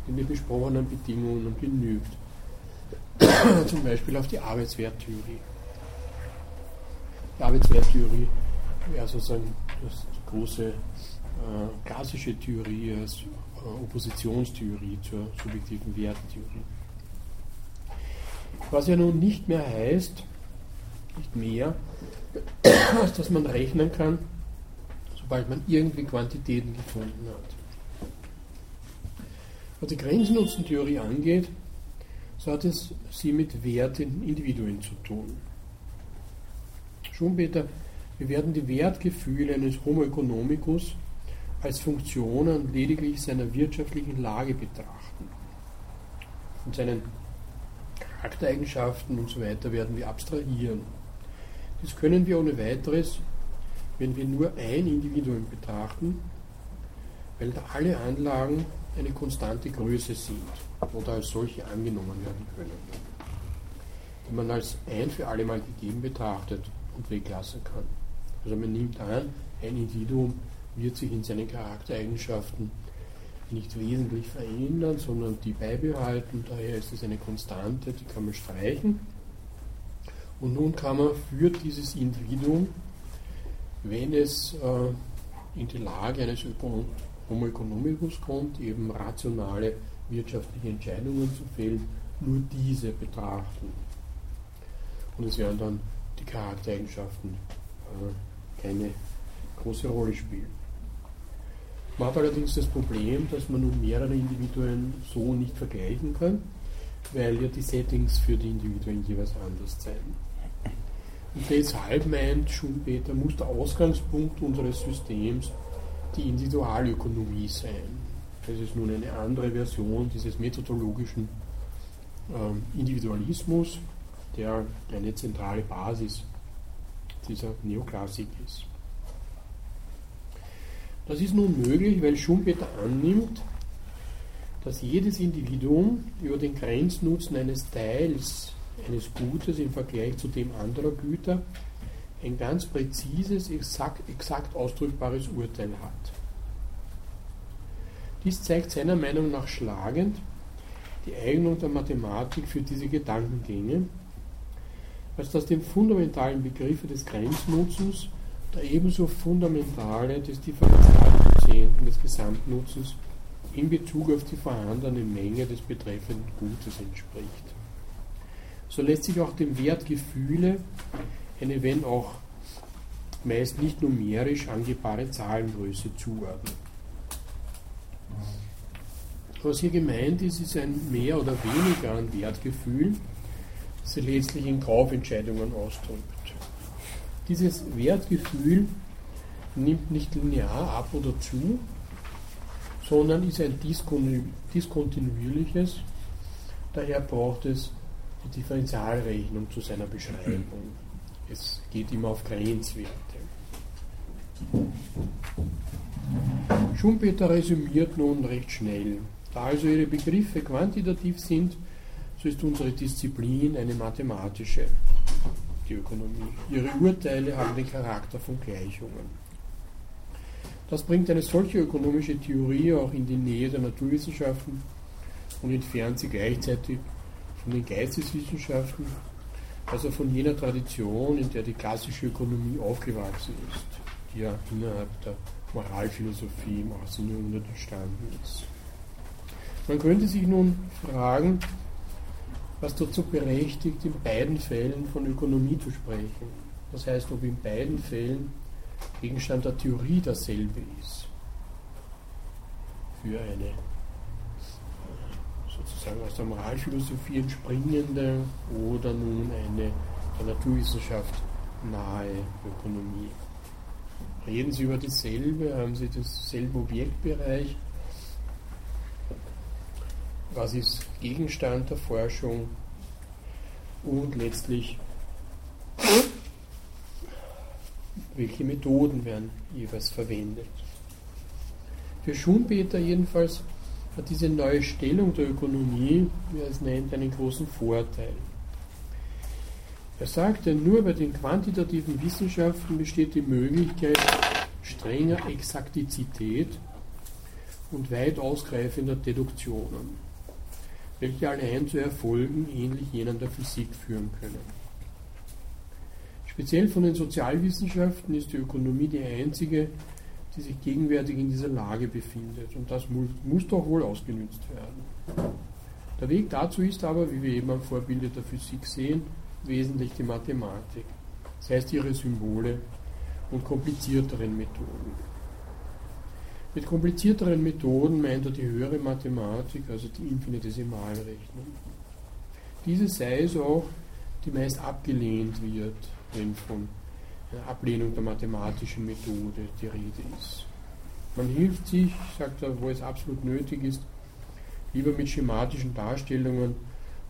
die den besprochenen Bedingungen genügt. zum Beispiel auf die Arbeitswerttheorie. Die Arbeitswerttheorie wäre sozusagen das große klassische Theorie als äh, Oppositionstheorie zur subjektiven Werttheorie. Was ja nun nicht mehr heißt, nicht mehr, als dass man rechnen kann, sobald man irgendwie Quantitäten gefunden hat. Was die Grenznutzentheorie angeht, so hat es sie mit Werten Individuen zu tun. Schumpeter, wir werden die Wertgefühle eines Homo economicus als Funktionen lediglich seiner wirtschaftlichen Lage betrachten. Von seinen Charaktereigenschaften und so weiter werden wir abstrahieren. Das können wir ohne weiteres, wenn wir nur ein Individuum betrachten, weil da alle Anlagen eine konstante Größe sind oder als solche angenommen werden können, die man als ein für alle Mal gegeben betrachtet und weglassen kann. Also man nimmt an, ein Individuum wird sich in seinen Charaktereigenschaften nicht wesentlich verändern, sondern die beibehalten. Daher ist es eine Konstante, die kann man streichen. Und nun kann man für dieses Individuum, wenn es äh, in die Lage eines Homo economicus kommt, eben rationale wirtschaftliche Entscheidungen zu fällen, nur diese betrachten. Und es werden dann die Charaktereigenschaften äh, keine große Rolle spielen. Man hat allerdings das Problem, dass man nun mehrere Individuen so nicht vergleichen kann, weil ja die Settings für die Individuen jeweils anders sein. Und deshalb meint Schumpeter, muss der Ausgangspunkt unseres Systems die Individualökonomie sein. Das ist nun eine andere Version dieses methodologischen äh, Individualismus, der eine zentrale Basis dieser Neoklassik ist. Das ist nun möglich, weil Schumpeter annimmt, dass jedes Individuum über den Grenznutzen eines Teils eines Gutes im Vergleich zu dem anderer Güter ein ganz präzises, exakt, exakt ausdrückbares Urteil hat. Dies zeigt seiner Meinung nach schlagend die Eignung der Mathematik für diese Gedankengänge, als dass dem fundamentalen Begriffe des Grenznutzens der ebenso fundamentale des Differentialquotienten des Gesamtnutzens in Bezug auf die vorhandene Menge des betreffenden Gutes entspricht. So lässt sich auch dem Wert Gefühle eine, wenn auch meist nicht numerisch angebare Zahlengröße zuordnen. Was hier gemeint ist, ist ein mehr oder weniger an Wertgefühl, das sie letztlich in Kaufentscheidungen ausdrückt. Dieses Wertgefühl nimmt nicht linear ab oder zu, sondern ist ein diskontinuierliches. Daher braucht es die Differentialrechnung zu seiner Beschreibung. Es geht immer auf Grenzwerte. Schumpeter resümiert nun recht schnell. Da also ihre Begriffe quantitativ sind, so ist unsere Disziplin eine mathematische die Ökonomie. Ihre Urteile haben den Charakter von Gleichungen. Das bringt eine solche ökonomische Theorie auch in die Nähe der Naturwissenschaften und entfernt sie gleichzeitig von den Geisteswissenschaften, also von jener Tradition, in der die klassische Ökonomie aufgewachsen ist, die ja innerhalb der Moralphilosophie im 18. Jahrhundert entstanden ist. Man könnte sich nun fragen, was dazu berechtigt, in beiden Fällen von Ökonomie zu sprechen. Das heißt, ob in beiden Fällen Gegenstand der Theorie dasselbe ist. Für eine sozusagen aus der Moralphilosophie entspringende oder nun eine der Naturwissenschaft nahe Ökonomie. Reden Sie über dasselbe, haben Sie dasselbe Objektbereich, was ist Gegenstand der Forschung und letztlich welche Methoden werden jeweils verwendet. Für Schumpeter jedenfalls hat diese neue Stellung der Ökonomie, wie er es nennt, einen großen Vorteil. Er sagte, nur bei den quantitativen Wissenschaften besteht die Möglichkeit strenger Exaktizität und weit ausgreifender Deduktionen welche allein zu Erfolgen ähnlich jenen der Physik führen können. Speziell von den Sozialwissenschaften ist die Ökonomie die einzige, die sich gegenwärtig in dieser Lage befindet. Und das muss doch wohl ausgenützt werden. Der Weg dazu ist aber, wie wir eben am Vorbilde der Physik sehen, wesentlich die Mathematik. Das heißt ihre Symbole und komplizierteren Methoden. Mit komplizierteren Methoden meint er die höhere Mathematik, also die Infinitesimalrechnung. Diese sei es auch, die meist abgelehnt wird, wenn von einer Ablehnung der mathematischen Methode die Rede ist. Man hilft sich, sagt er, wo es absolut nötig ist, lieber mit schematischen Darstellungen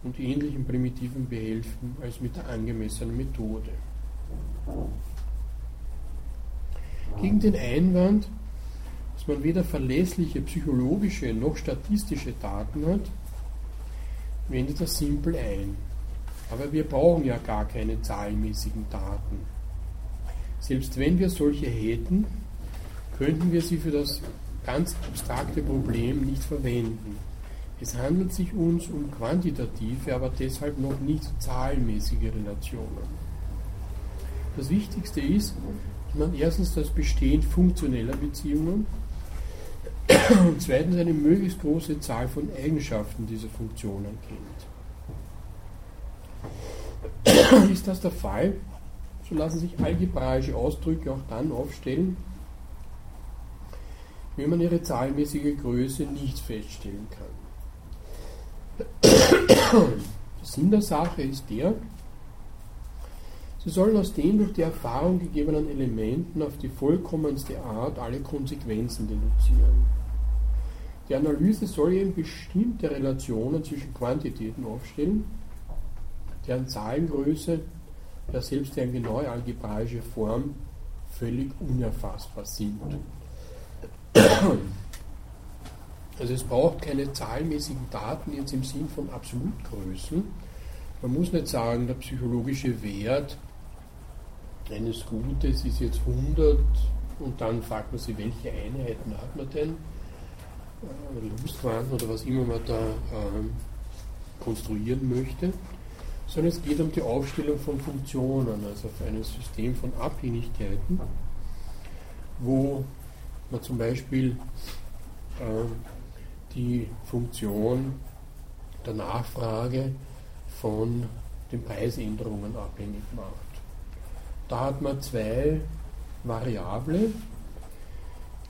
und ähnlichen primitiven Behelfen als mit der angemessenen Methode. Gegen den Einwand, man weder verlässliche psychologische noch statistische Daten hat, wendet er simpel ein. Aber wir brauchen ja gar keine zahlenmäßigen Daten. Selbst wenn wir solche hätten, könnten wir sie für das ganz abstrakte Problem nicht verwenden. Es handelt sich uns um quantitative, aber deshalb noch nicht zahlenmäßige Relationen. Das Wichtigste ist, dass man erstens das Bestehen funktioneller Beziehungen und zweitens eine möglichst große Zahl von Eigenschaften dieser Funktionen kennt. Ist das der Fall, so lassen sich algebraische Ausdrücke auch dann aufstellen, wenn man ihre zahlenmäßige Größe nicht feststellen kann. Der Sinn der Sache ist der, sie sollen aus den durch die Erfahrung gegebenen Elementen auf die vollkommenste Art alle Konsequenzen deduzieren. Die Analyse soll eben bestimmte Relationen zwischen Quantitäten aufstellen, deren Zahlengröße, ja selbst deren genaue algebraische Form völlig unerfassbar sind. Also es braucht keine zahlenmäßigen Daten jetzt im Sinn von Absolutgrößen. Man muss nicht sagen, der psychologische Wert eines Gutes ist jetzt 100 und dann fragt man sich, welche Einheiten hat man denn? Äh, Lustquanten oder was immer man da ähm, konstruieren möchte, sondern es geht um die Aufstellung von Funktionen, also auf ein System von Abhängigkeiten, wo man zum Beispiel äh, die Funktion der Nachfrage von den Preisänderungen abhängig macht. Da hat man zwei Variable,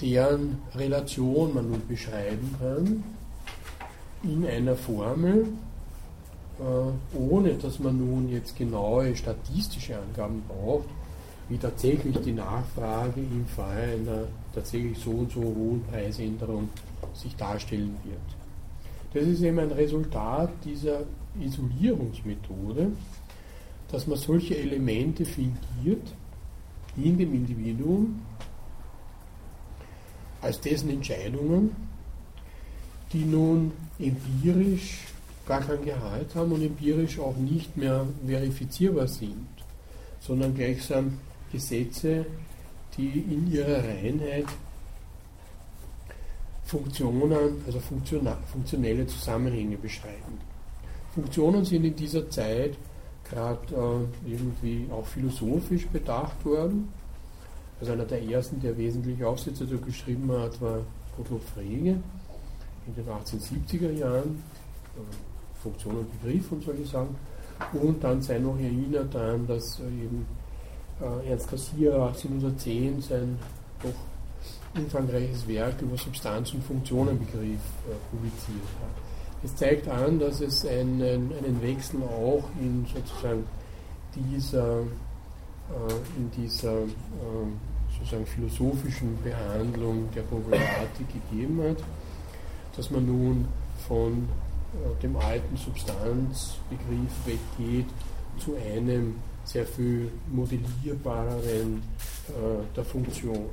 deren Relation man nun beschreiben kann in einer Formel, äh, ohne dass man nun jetzt genaue statistische Angaben braucht, wie tatsächlich die Nachfrage im Fall einer tatsächlich so und so hohen Preisänderung sich darstellen wird. Das ist eben ein Resultat dieser Isolierungsmethode, dass man solche Elemente fingiert in dem Individuum als dessen Entscheidungen, die nun empirisch gar keinen Gehalt haben und empirisch auch nicht mehr verifizierbar sind, sondern gleichsam Gesetze, die in ihrer Reinheit Funktionen, also funktionelle Zusammenhänge beschreiben. Funktionen sind in dieser Zeit gerade äh, irgendwie auch philosophisch bedacht worden. Also einer der ersten, der wesentliche Aufsätze dazu geschrieben hat, war Gottlob Frege in den 1870er Jahren. Äh, Funktion und Begriff und solche Sachen. Und dann sei noch erinnert daran, dass äh, eben äh, Ernst Cassirer 1810 sein doch umfangreiches Werk über Substanz- und Funktionenbegriff publiziert hat. Es zeigt an, dass es einen, einen Wechsel auch in sozusagen dieser, in dieser sozusagen philosophischen Behandlung der Problematik gegeben hat, dass man nun von dem alten Substanzbegriff weggeht zu einem sehr viel modellierbareren äh, der Funktion.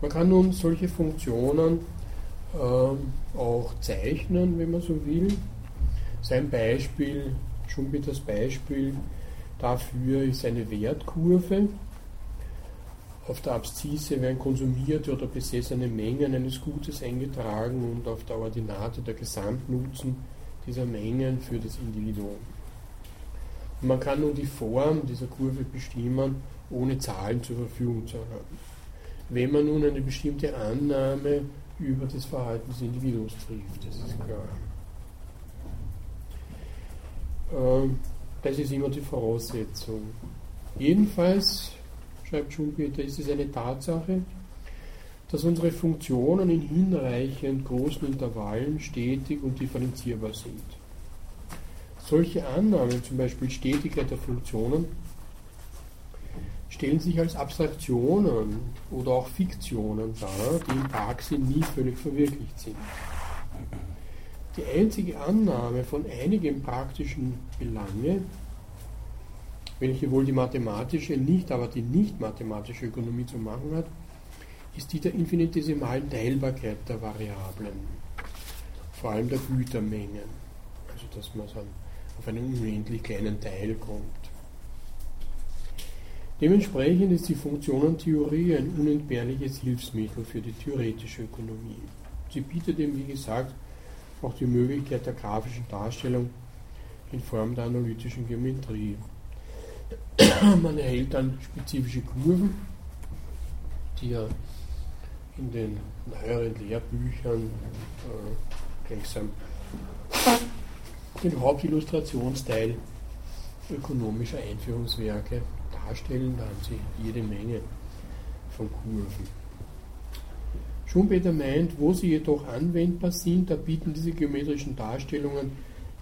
Man kann nun solche Funktionen äh, auch zeichnen, wenn man so will. Sein Beispiel, Schumpeters Beispiel dafür ist eine Wertkurve. Auf der Abszisse werden konsumierte oder besessene Mengen eines Gutes eingetragen und auf der Ordinate der Gesamtnutzen dieser Mengen für das Individuum. Man kann nun die Form dieser Kurve bestimmen, ohne Zahlen zur Verfügung zu haben. Wenn man nun eine bestimmte Annahme über das Verhalten des Individuums trifft, das ist klar. Ähm, das ist immer die Voraussetzung. Jedenfalls, schreibt Schumpeter, ist es eine Tatsache, dass unsere Funktionen in hinreichend großen Intervallen stetig und differenzierbar sind. Solche Annahmen, zum Beispiel Stetigkeit der Funktionen, stellen sich als Abstraktionen oder auch Fiktionen dar, die in Praxis nie völlig verwirklicht sind. Die einzige Annahme von einigen praktischen Belange, welche wohl die mathematische, nicht aber die nicht mathematische Ökonomie zu machen hat, ist die der infinitesimalen Teilbarkeit der Variablen, vor allem der Gütermengen. Also dass man auf einen unendlich kleinen Teil kommt. Dementsprechend ist die Funktionentheorie ein unentbehrliches Hilfsmittel für die theoretische Ökonomie. Sie bietet eben, wie gesagt, auch die Möglichkeit der grafischen Darstellung in Form der analytischen Geometrie. Man erhält dann spezifische Kurven, die ja in den neueren Lehrbüchern äh, gleichsam den Hauptillustrationsteil ökonomischer Einführungswerke darstellen. Da haben Sie jede Menge von Kurven. Schumpeter meint, wo sie jedoch anwendbar sind, da bieten diese geometrischen Darstellungen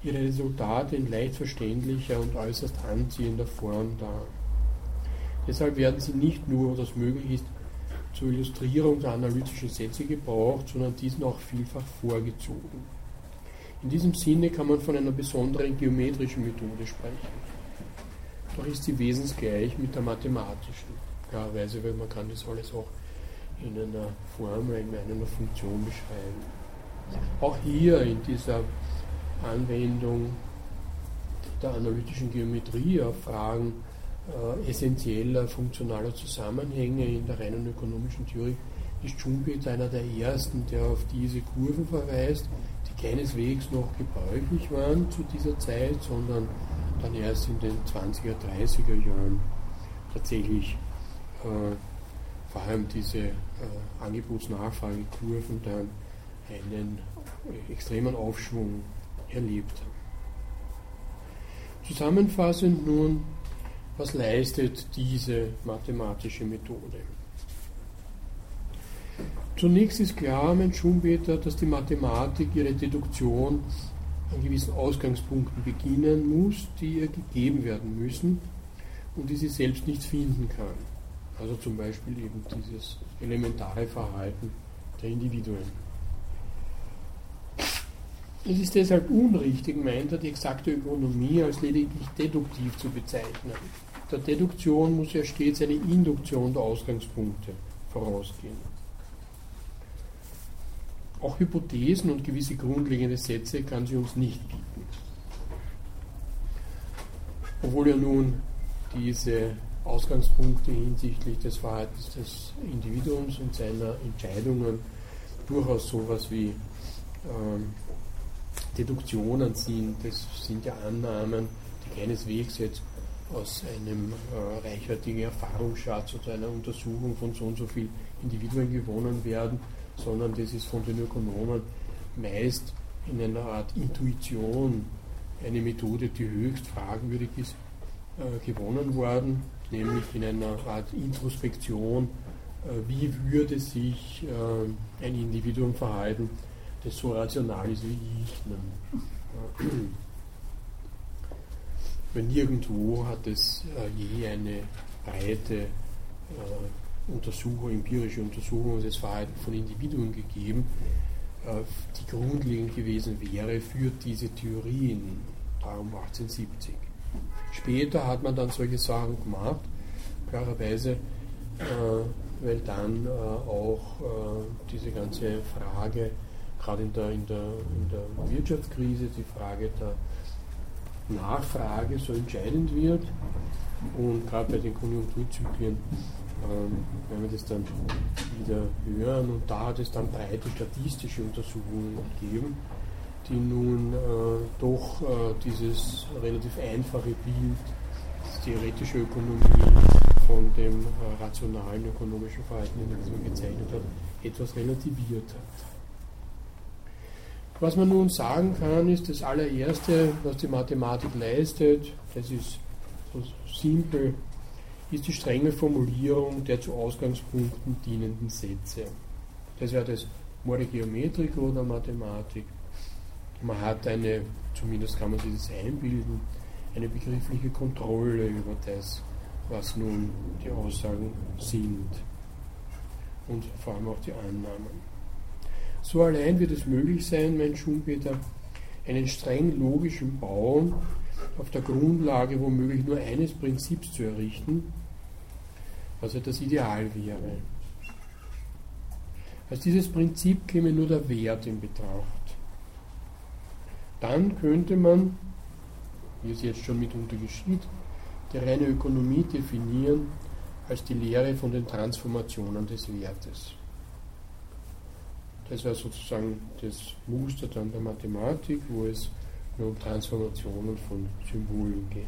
ihre Resultate in leicht verständlicher und äußerst anziehender Form dar. Deshalb werden sie nicht nur, wo das möglich ist, zur Illustrierung der analytischen Sätze gebraucht, sondern diesen auch vielfach vorgezogen. In diesem Sinne kann man von einer besonderen geometrischen Methode sprechen. Doch ist sie wesensgleich mit der mathematischen. Klarerweise, weil man kann das alles auch in einer Formel, in einer Funktion beschreiben. Auch hier in dieser Anwendung der analytischen Geometrie auf Fragen äh, essentieller funktionaler Zusammenhänge in der reinen ökonomischen Theorie ist Schumpeter einer der ersten, der auf diese Kurven verweist, die keineswegs noch gebräuchlich waren zu dieser Zeit, sondern dann erst in den 20er, 30er Jahren tatsächlich äh, vor allem diese äh, Angebots-Nachfrage-Kurven dann einen äh, extremen Aufschwung erlebt haben. Zusammenfassend nun, was leistet diese mathematische Methode? Zunächst ist klar, mein Schumpeter, dass die Mathematik ihre Deduktion an gewissen Ausgangspunkten beginnen muss, die ihr gegeben werden müssen und die sie selbst nicht finden kann. Also zum Beispiel eben dieses elementare Verhalten der Individuen. Es ist deshalb unrichtig, meint er, die exakte Ökonomie als lediglich deduktiv zu bezeichnen. Der Deduktion muss ja stets eine Induktion der Ausgangspunkte vorausgehen. Auch Hypothesen und gewisse grundlegende Sätze kann sie uns nicht bieten. Obwohl ja nun diese Ausgangspunkte hinsichtlich des Verhaltens des Individuums und seiner Entscheidungen durchaus sowas wie ähm, Deduktionen sind. Das sind ja Annahmen, die keineswegs jetzt aus einem äh, reichhaltigen Erfahrungsschatz oder einer Untersuchung von so und so vielen Individuen gewonnen werden, sondern das ist von den Ökonomen meist in einer Art Intuition eine Methode, die höchst fragwürdig ist, äh, gewonnen worden, nämlich in einer Art Introspektion, äh, wie würde sich äh, ein Individuum verhalten, das so rational ist wie ich. Weil nirgendwo hat es äh, je eine breite Untersuchung, empirische Untersuchung des Verhaltens von Individuen gegeben, die grundlegend gewesen wäre für diese Theorien, darum 1870. Später hat man dann solche Sachen gemacht, klarerweise, äh, weil dann äh, auch äh, diese ganze Frage, gerade in der, in, der, in der Wirtschaftskrise, die Frage der Nachfrage so entscheidend wird. Und gerade bei den Konjunkturzyklen ähm, wenn wir das dann wieder hören. Und da hat es dann breite statistische Untersuchungen gegeben, die nun äh, doch äh, dieses relativ einfache Bild, theoretische Ökonomie von dem äh, rationalen ökonomischen Verhalten, das man gezeichnet hat, etwas relativiert hat. Was man nun sagen kann, ist das allererste, was die Mathematik leistet, das ist so simpel ist die strenge Formulierung der zu Ausgangspunkten dienenden Sätze. Das wäre das Mode Geometrik oder Mathematik. Man hat eine, zumindest kann man sich das einbilden, eine begriffliche Kontrolle über das, was nun die Aussagen sind und vor allem auch die Annahmen. So allein wird es möglich sein, mein Schumpeter, einen streng logischen Bau auf der Grundlage womöglich nur eines Prinzips zu errichten, was ja das Ideal wäre. Als dieses Prinzip käme nur der Wert in Betracht. Dann könnte man, wie es jetzt schon mitunter geschieht, die reine Ökonomie definieren als die Lehre von den Transformationen des Wertes. Das wäre sozusagen das Muster dann der Mathematik, wo es nur um Transformationen von Symbolen geht.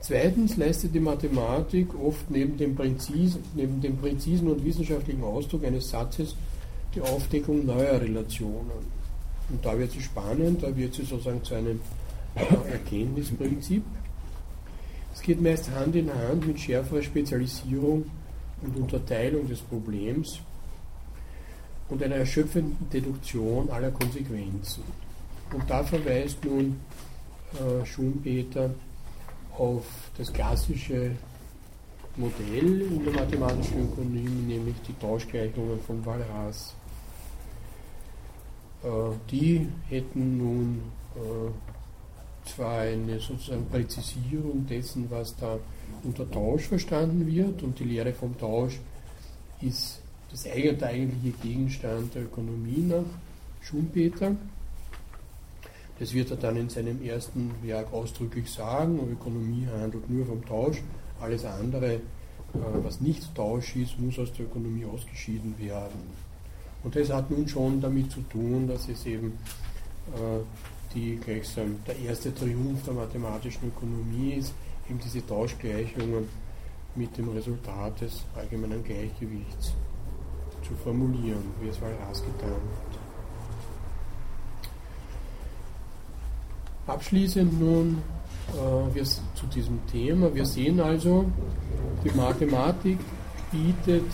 Zweitens leistet die Mathematik oft neben dem, präzisen, neben dem präzisen und wissenschaftlichen Ausdruck eines Satzes die Aufdeckung neuer Relationen. Und da wird sie spannend, da wird sie sozusagen zu einem Erkenntnisprinzip. Es geht meist Hand in Hand mit schärferer Spezialisierung und Unterteilung des Problems und einer erschöpfenden Deduktion aller Konsequenzen. Und da verweist nun äh, Schumpeter auf das klassische Modell in der mathematischen Ökonomie, nämlich die Tauschgleichungen von Walras. Äh, die hätten nun äh, zwar eine sozusagen Präzisierung dessen, was da unter Tausch verstanden wird, und die Lehre vom Tausch ist das der eigentliche Gegenstand der Ökonomie nach Schumpeter. Das wird er dann in seinem ersten Werk ausdrücklich sagen. Ökonomie handelt nur vom Tausch. Alles andere, äh, was nicht Tausch ist, muss aus der Ökonomie ausgeschieden werden. Und das hat nun schon damit zu tun, dass es eben äh, die gleichsam der erste Triumph der mathematischen Ökonomie ist, eben diese Tauschgleichungen mit dem Resultat des allgemeinen Gleichgewichts zu formulieren, wie es Walras getan hat. Abschließend nun äh, wir, zu diesem Thema. Wir sehen also, die Mathematik bietet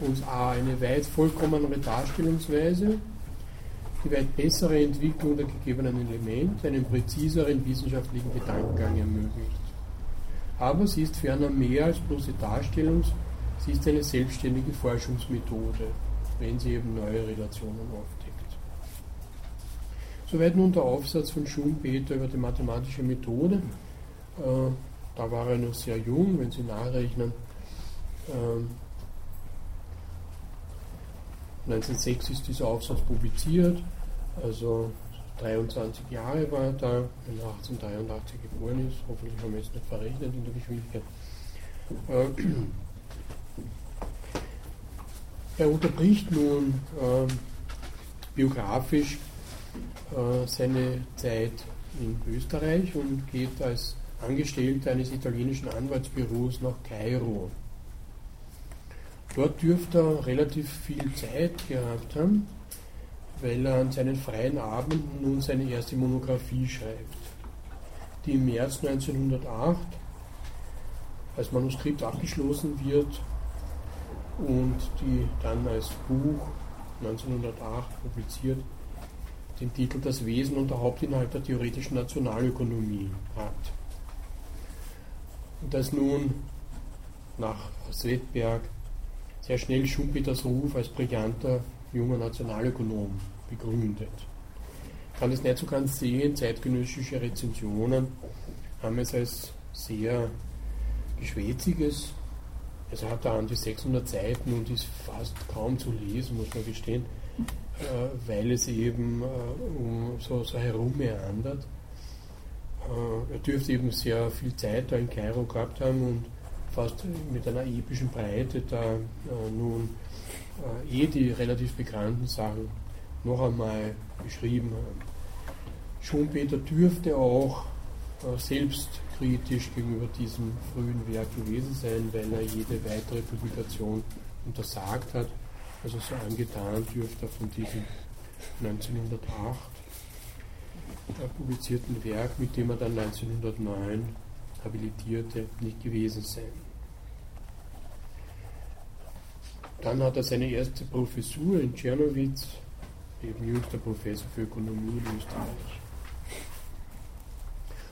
uns A, eine weit vollkommenere Darstellungsweise, die weit bessere Entwicklung der gegebenen Elemente, einen präziseren wissenschaftlichen Gedankengang ermöglicht. Aber sie ist ferner mehr als bloße Darstellungs- Sie ist eine selbstständige Forschungsmethode, wenn sie eben neue Relationen aufdeckt. Soweit nun der Aufsatz von Schumpeter über die mathematische Methode. Äh, da war er noch sehr jung, wenn Sie nachrechnen. Ähm, 1906 ist dieser Aufsatz publiziert, also 23 Jahre war er da, wenn er 1883 geboren ist. Hoffentlich haben wir jetzt nicht verrechnet in der Geschwindigkeit. Äh, er unterbricht nun äh, biografisch äh, seine Zeit in Österreich und geht als Angestellter eines italienischen Anwaltsbüros nach Kairo. Dort dürfte er relativ viel Zeit gehabt haben, weil er an seinen freien Abenden nun seine erste Monographie schreibt, die im März 1908 als Manuskript abgeschlossen wird und die dann als Buch 1908 publiziert den Titel Das Wesen und der Hauptinhalt der theoretischen Nationalökonomie hat. Und das nun nach Svedberg sehr schnell Schumpeters Ruf als brillanter junger Nationalökonom begründet. Ich kann es nicht so ganz sehen, zeitgenössische Rezensionen haben es als sehr geschwätziges also hat er an die 600 Seiten und ist fast kaum zu lesen, muss man gestehen, äh, weil es eben äh, um so, so herummeandert. Äh, er dürfte eben sehr viel Zeit da in Kairo gehabt haben und fast mit einer epischen Breite da äh, nun äh, eh die relativ bekannten Sachen noch einmal beschrieben haben. Schumpeter dürfte auch äh, selbst kritisch gegenüber diesem frühen Werk gewesen sein, weil er jede weitere Publikation untersagt hat. Also so angetan dürfte er von diesem 1908 publizierten Werk, mit dem er dann 1909 habilitierte, nicht gewesen sein. Dann hat er seine erste Professur in Czernowitz, eben jüngster Professor für Ökonomie in Österreich.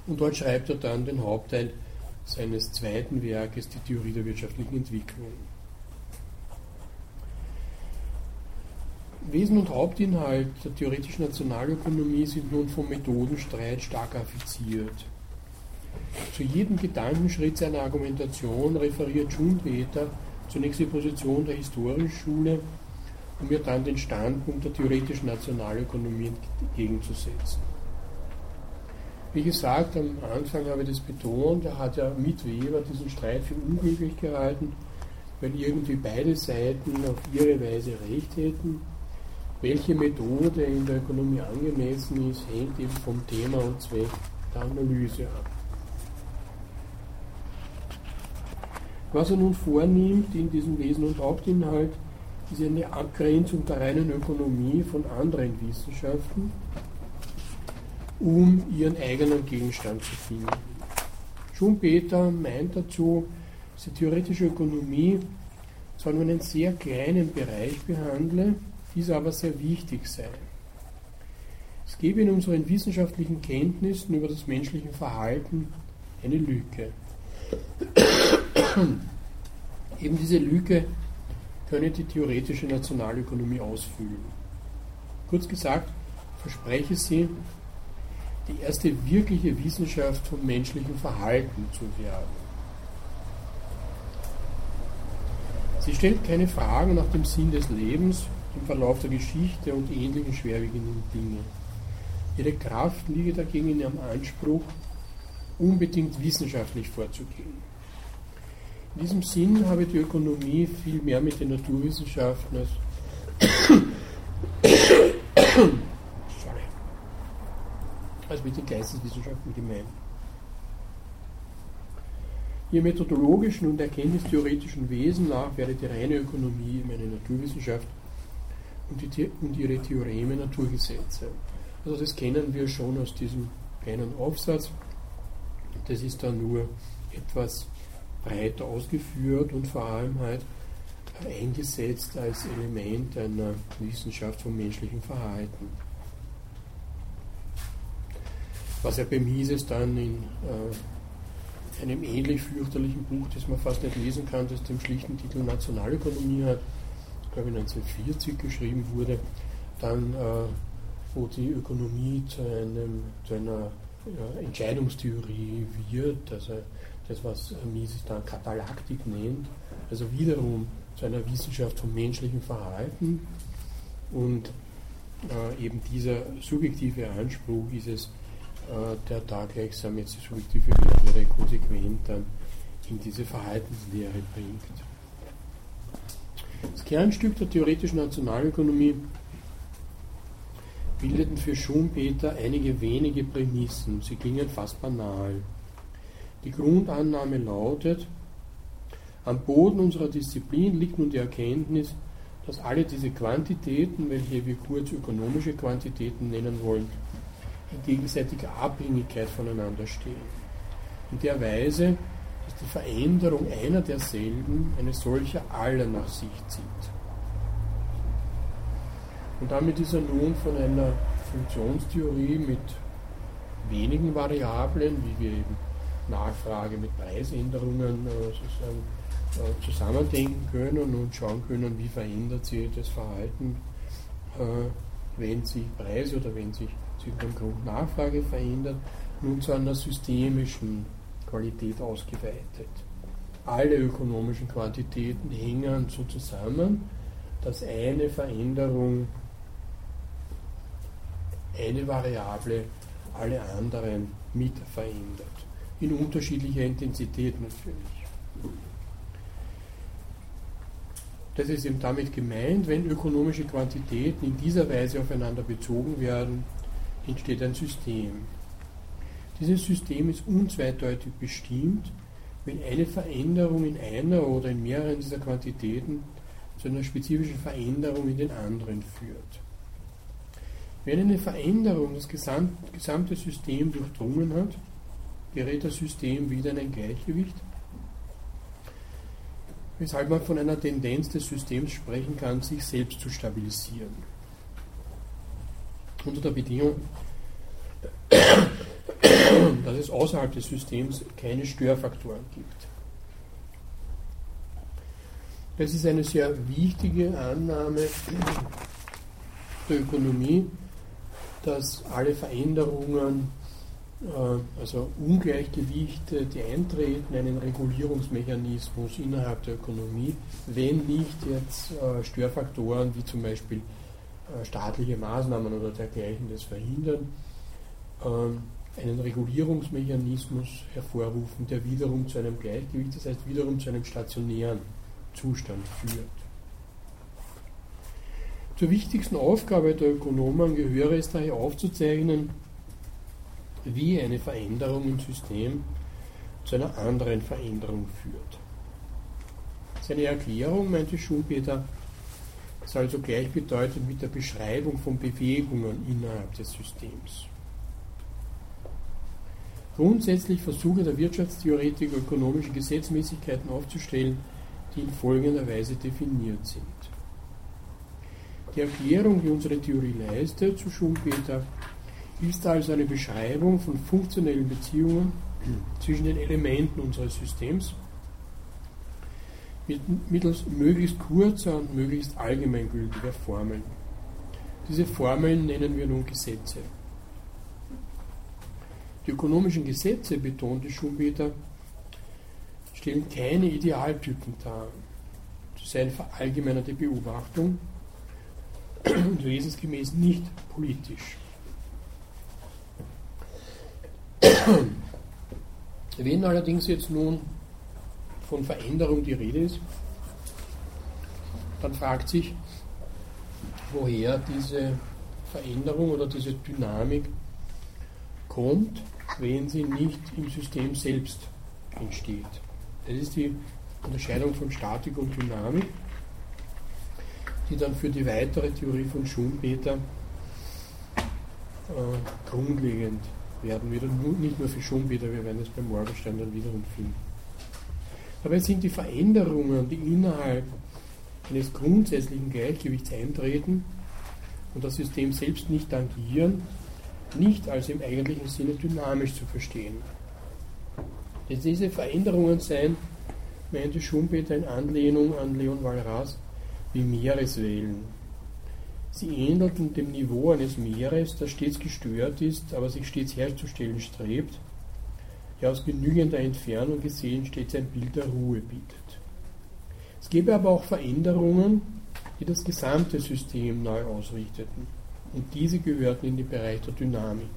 Und dort schreibt er dann den Hauptteil seines zweiten Werkes, die Theorie der wirtschaftlichen Entwicklung. Wesen und Hauptinhalt der theoretischen Nationalökonomie sind nun vom Methodenstreit stark affiziert. Zu jedem Gedankenschritt seiner Argumentation referiert Schumpeter zunächst die Position der Historischschule, um ihr dann den Standpunkt der theoretischen Nationalökonomie entgegenzusetzen. Wie gesagt, am Anfang habe ich das betont, er hat ja mit Weber diesen Streit für unglücklich gehalten, weil irgendwie beide Seiten auf ihre Weise recht hätten. Welche Methode in der Ökonomie angemessen ist, hängt eben vom Thema und Zweck der Analyse ab. Was er nun vornimmt in diesem Wesen und Hauptinhalt, ist eine Abgrenzung der reinen Ökonomie von anderen Wissenschaften um ihren eigenen Gegenstand zu finden. Schumpeter meint dazu, dass die theoretische Ökonomie zwar nur einen sehr kleinen Bereich behandle, dieser aber sehr wichtig sei. Es gebe in unseren wissenschaftlichen Kenntnissen über das menschliche Verhalten eine Lücke. Eben diese Lücke könne die theoretische Nationalökonomie ausfüllen. Kurz gesagt, verspreche sie, die erste wirkliche Wissenschaft vom menschlichen Verhalten zu werden. Sie stellt keine Fragen nach dem Sinn des Lebens, dem Verlauf der Geschichte und ähnlichen schwerwiegenden Dinge. Ihre Kraft liege dagegen in ihrem Anspruch, unbedingt wissenschaftlich vorzugehen. In diesem Sinn habe die Ökonomie viel mehr mit den Naturwissenschaften als, als mit den Geisteswissenschaften gemeint. Ihr methodologischen und erkenntnistheoretischen Wesen nach wäre die reine Ökonomie eine Naturwissenschaft und, die, und ihre Theoreme Naturgesetze. Also das kennen wir schon aus diesem kleinen Aufsatz. Das ist dann nur etwas breiter ausgeführt und vor allem halt eingesetzt als Element einer Wissenschaft vom menschlichen Verhalten. Was ja bei Mises dann in äh, einem ähnlich fürchterlichen Buch, das man fast nicht lesen kann, das den schlichten Titel Nationalökonomie hat, glaube ich 1940 geschrieben wurde, dann äh, wo die Ökonomie zu, einem, zu einer ja, Entscheidungstheorie wird, also das, was Mises dann Katalaktik nennt, also wiederum zu einer Wissenschaft vom menschlichen Verhalten und äh, eben dieser subjektive Anspruch ist es, äh, der da gleichsam jetzt die subjektive Lehre konsequent dann in diese Verhaltenslehre bringt. Das Kernstück der theoretischen Nationalökonomie bildeten für Schumpeter einige wenige Prämissen. Sie klingen fast banal. Die Grundannahme lautet, am Boden unserer Disziplin liegt nun die Erkenntnis, dass alle diese Quantitäten, welche wir kurz ökonomische Quantitäten nennen wollen, in gegenseitiger Abhängigkeit voneinander stehen. In der Weise, dass die Veränderung einer derselben eine solche aller nach sich zieht. Und damit ist er nun von einer Funktionstheorie mit wenigen Variablen, wie wir eben Nachfrage mit Preisänderungen äh, sozusagen äh, zusammendenken können und schauen können, wie verändert sich das Verhalten, äh, wenn sich Preise oder wenn sich dem Grund Nachfrage verändert, nun zu einer systemischen Qualität ausgeweitet. Alle ökonomischen Quantitäten hängen so zusammen, dass eine Veränderung eine Variable alle anderen mit verändert. In unterschiedlicher Intensität natürlich. Das ist eben damit gemeint, wenn ökonomische Quantitäten in dieser Weise aufeinander bezogen werden, entsteht ein System. Dieses System ist unzweideutig bestimmt, wenn eine Veränderung in einer oder in mehreren dieser Quantitäten zu einer spezifischen Veränderung in den anderen führt. Wenn eine Veränderung das gesamte System durchdrungen hat, gerät das System wieder in ein Gleichgewicht, weshalb man von einer Tendenz des Systems sprechen kann, sich selbst zu stabilisieren. Unter der Bedingung, dass es außerhalb des Systems keine Störfaktoren gibt. Das ist eine sehr wichtige Annahme der Ökonomie, dass alle Veränderungen, also Ungleichgewichte, die eintreten, einen Regulierungsmechanismus innerhalb der Ökonomie, wenn nicht jetzt äh, Störfaktoren wie zum Beispiel äh, staatliche Maßnahmen oder dergleichen das verhindern, ähm, einen Regulierungsmechanismus hervorrufen, der wiederum zu einem Gleichgewicht, das heißt wiederum zu einem stationären Zustand führt. Zur wichtigsten Aufgabe der Ökonomen gehöre es daher aufzuzeichnen, wie eine Veränderung im System zu einer anderen Veränderung führt. Seine Erklärung, meinte Schumpeter, ist also gleichbedeutend mit der Beschreibung von Bewegungen innerhalb des Systems. Grundsätzlich versuche der Wirtschaftstheoretiker ökonomische Gesetzmäßigkeiten aufzustellen, die in folgender Weise definiert sind. Die Erklärung, die unsere Theorie leistet, zu Schumpeter, ist also eine Beschreibung von funktionellen Beziehungen zwischen den Elementen unseres Systems mittels möglichst kurzer und möglichst allgemeingültiger Formeln. Diese Formeln nennen wir nun Gesetze. Die ökonomischen Gesetze, betonte Schumpeter, stellen keine Idealtypen dar. Sie seien verallgemeinerte Beobachtung und wesensgemäß nicht politisch. Wenn allerdings jetzt nun von Veränderung die Rede ist, dann fragt sich, woher diese Veränderung oder diese Dynamik kommt, wenn sie nicht im System selbst entsteht. Das ist die Unterscheidung von Statik und Dynamik, die dann für die weitere Theorie von Schumpeter äh, grundlegend werden wieder, nicht nur für Schumpeter, wir werden es beim Morgenstern dann wiederum finden. Dabei sind die Veränderungen, die innerhalb eines grundsätzlichen Gleichgewichts eintreten und das System selbst nicht tangieren, nicht als im eigentlichen Sinne dynamisch zu verstehen. Dass diese Veränderungen seien, meinte Schumpeter in Anlehnung an Leon Walras, wie Meereswellen. Sie ähnelten dem Niveau eines Meeres, das stets gestört ist, aber sich stets herzustellen strebt ja aus genügender Entfernung gesehen stets ein Bild der Ruhe bietet. Es gäbe aber auch Veränderungen, die das gesamte System neu ausrichteten. Und diese gehörten in den Bereich der Dynamik.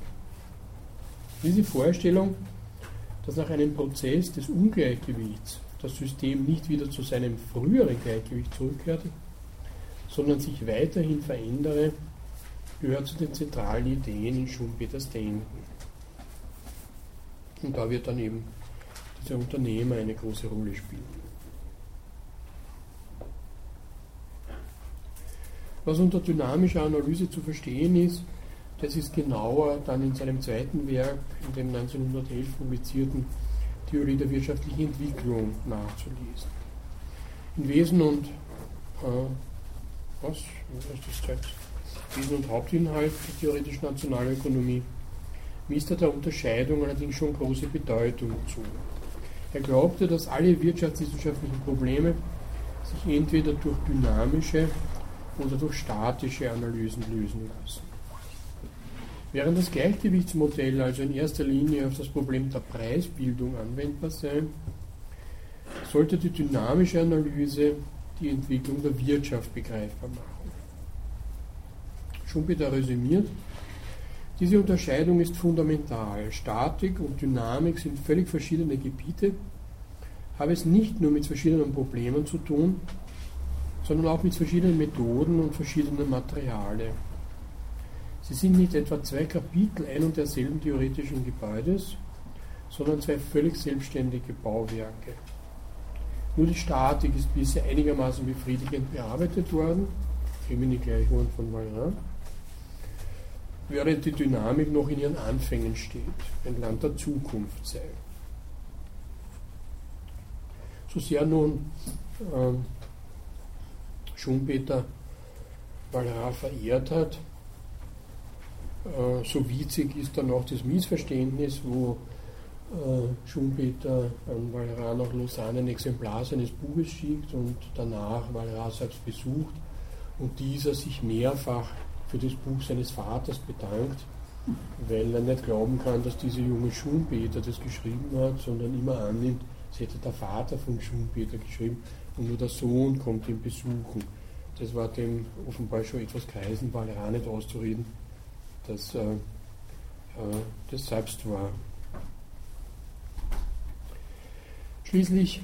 Diese Vorstellung, dass nach einem Prozess des Ungleichgewichts das System nicht wieder zu seinem früheren Gleichgewicht zurückkehrte, sondern sich weiterhin verändere, gehört zu den zentralen Ideen in Schumpeters Denken. Und da wird dann eben dieser Unternehmer eine große Rolle spielen. Was unter dynamischer Analyse zu verstehen ist, das ist genauer dann in seinem zweiten Werk, in dem 1911 publizierten Theorie der wirtschaftlichen Entwicklung nachzulesen. In Wesen und äh, was? Was ist das Text? Wesen und Hauptinhalt der theoretischen Nationalökonomie misst er der Unterscheidung allerdings schon große Bedeutung zu. Er glaubte, dass alle wirtschaftswissenschaftlichen Probleme sich entweder durch dynamische oder durch statische Analysen lösen lassen. Während das Gleichgewichtsmodell also in erster Linie auf das Problem der Preisbildung anwendbar sein, sollte die dynamische Analyse die Entwicklung der Wirtschaft begreifbar machen. Schumpeter resümiert, diese Unterscheidung ist fundamental. Statik und Dynamik sind völlig verschiedene Gebiete, haben es nicht nur mit verschiedenen Problemen zu tun, sondern auch mit verschiedenen Methoden und verschiedenen Materialien. Sie sind nicht etwa zwei Kapitel ein und derselben theoretischen Gebäudes, sondern zwei völlig selbstständige Bauwerke. Nur die Statik ist bisher einigermaßen befriedigend bearbeitet worden, Femini Gleichungen von Valrin während die Dynamik noch in ihren Anfängen steht, ein Land der Zukunft sei. So sehr nun ähm, Schumpeter Valera verehrt hat, äh, so witzig ist dann auch das Missverständnis, wo Schumpeter an Valera nach Lausanne ein Exemplar seines Buches schickt und danach Valera selbst besucht und dieser sich mehrfach für das Buch seines Vaters bedankt, weil er nicht glauben kann, dass dieser junge Schumpeter das geschrieben hat, sondern immer annimmt, es hätte der Vater von Schumpeter geschrieben und nur der Sohn kommt ihn besuchen. Das war dem offenbar schon etwas kreisen, auch nicht auszureden, dass äh, äh, das selbst war. Schließlich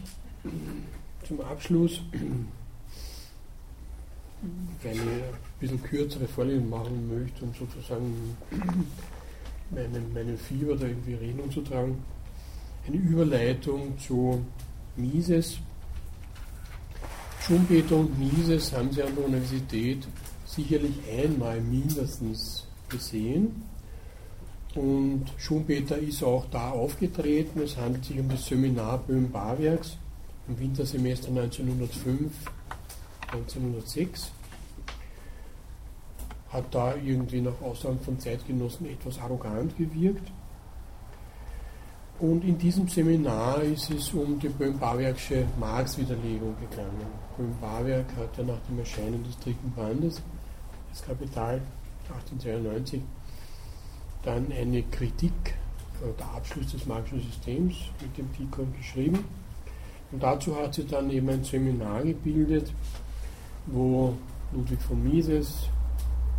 zum Abschluss eine ein bisschen kürzere Vorlesung machen möchte, um sozusagen meinem, meinem Fieber da irgendwie Rechnung zu tragen. Eine Überleitung zu Mises. Schumpeter und Mises haben sie an der Universität sicherlich einmal mindestens gesehen. Und Schumpeter ist auch da aufgetreten. Es handelt sich um das Seminar Böhm-Barwerks im Wintersemester 1905, 1906. Hat da irgendwie nach Aussagen von Zeitgenossen etwas arrogant gewirkt. Und in diesem Seminar ist es um die Böhm-Barwerksche Marx-Widerlegung gegangen. Böhm-Barwerk hat ja nach dem Erscheinen des dritten Bandes, das Kapital 1892, dann eine Kritik, der Abschluss des Marxischen Systems mit dem Tikon geschrieben. Und dazu hat sie dann eben ein Seminar gebildet, wo Ludwig von Mises,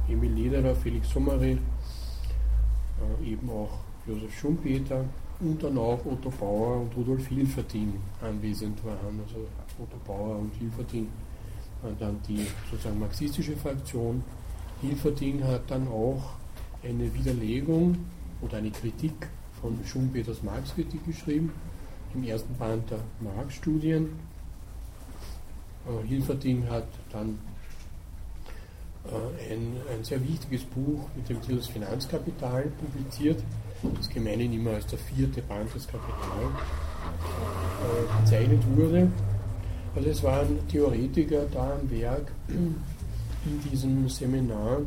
Emil Lederer, Felix Sommeri, äh, eben auch Josef Schumpeter und dann auch Otto Bauer und Rudolf Hilferding anwesend waren. Also Otto Bauer und Hilferding waren dann die sozusagen marxistische Fraktion. Hilferding hat dann auch eine Widerlegung oder eine Kritik von Schumpeters Marx-Kritik geschrieben, im ersten Band der Marx-Studien. Äh, Hilferding hat dann äh, ein, ein, sehr wichtiges Buch mit dem Titel Das Finanzkapital publiziert, das gemeinhin immer als der vierte Band des Kapital äh, bezeichnet wurde. Also es waren Theoretiker da am Werk in diesem Seminar,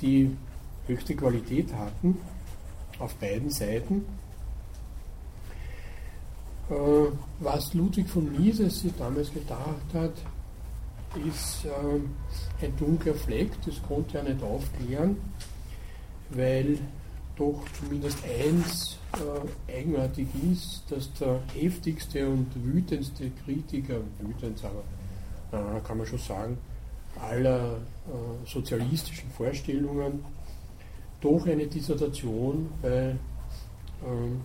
die höchste Qualität hatten, auf beiden Seiten. Äh, was Ludwig von Mises sich damals gedacht hat, ist äh, ein dunkler Fleck, das konnte er nicht aufklären, weil doch zumindest eins äh, eigenartig ist, dass der heftigste und wütendste Kritiker, wütend aber äh, kann man schon sagen, aller äh, sozialistischen Vorstellungen doch eine Dissertation bei ähm,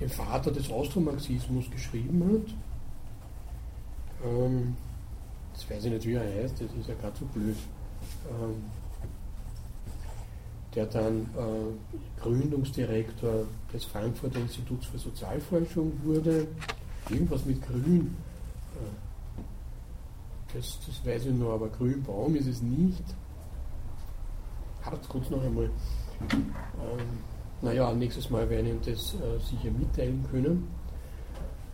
dem Vater des Austromarxismus geschrieben hat. Ähm, das weiß ich nicht, wie er heißt, das ist ja gerade so blöd. Ähm, der dann äh, Gründungsdirektor des Frankfurter Instituts für Sozialforschung wurde. Irgendwas mit Grün. Äh, das, das weiß ich nur, aber Grünbaum ist es nicht hart kurz noch einmal. Ähm, naja, nächstes Mal werden ihm das äh, sicher mitteilen können.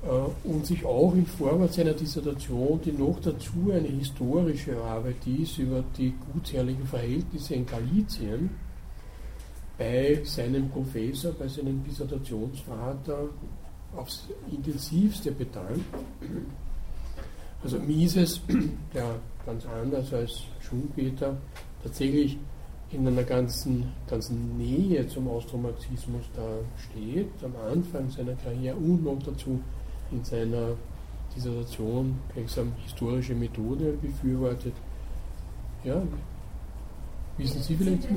Äh, und sich auch im Vorwort seiner Dissertation, die noch dazu eine historische Arbeit ist über die gutsherrlichen Verhältnisse in Galizien, bei seinem Professor, bei seinem Dissertationsvater aufs intensivste bedankt. Also Mises, der ganz anders als Schumpeter tatsächlich in einer ganzen, ganzen Nähe zum Austromarxismus da steht, am Anfang seiner Karriere und noch dazu in seiner Dissertation gleichsam historische Methode befürwortet. Ja, wissen Sie vielleicht?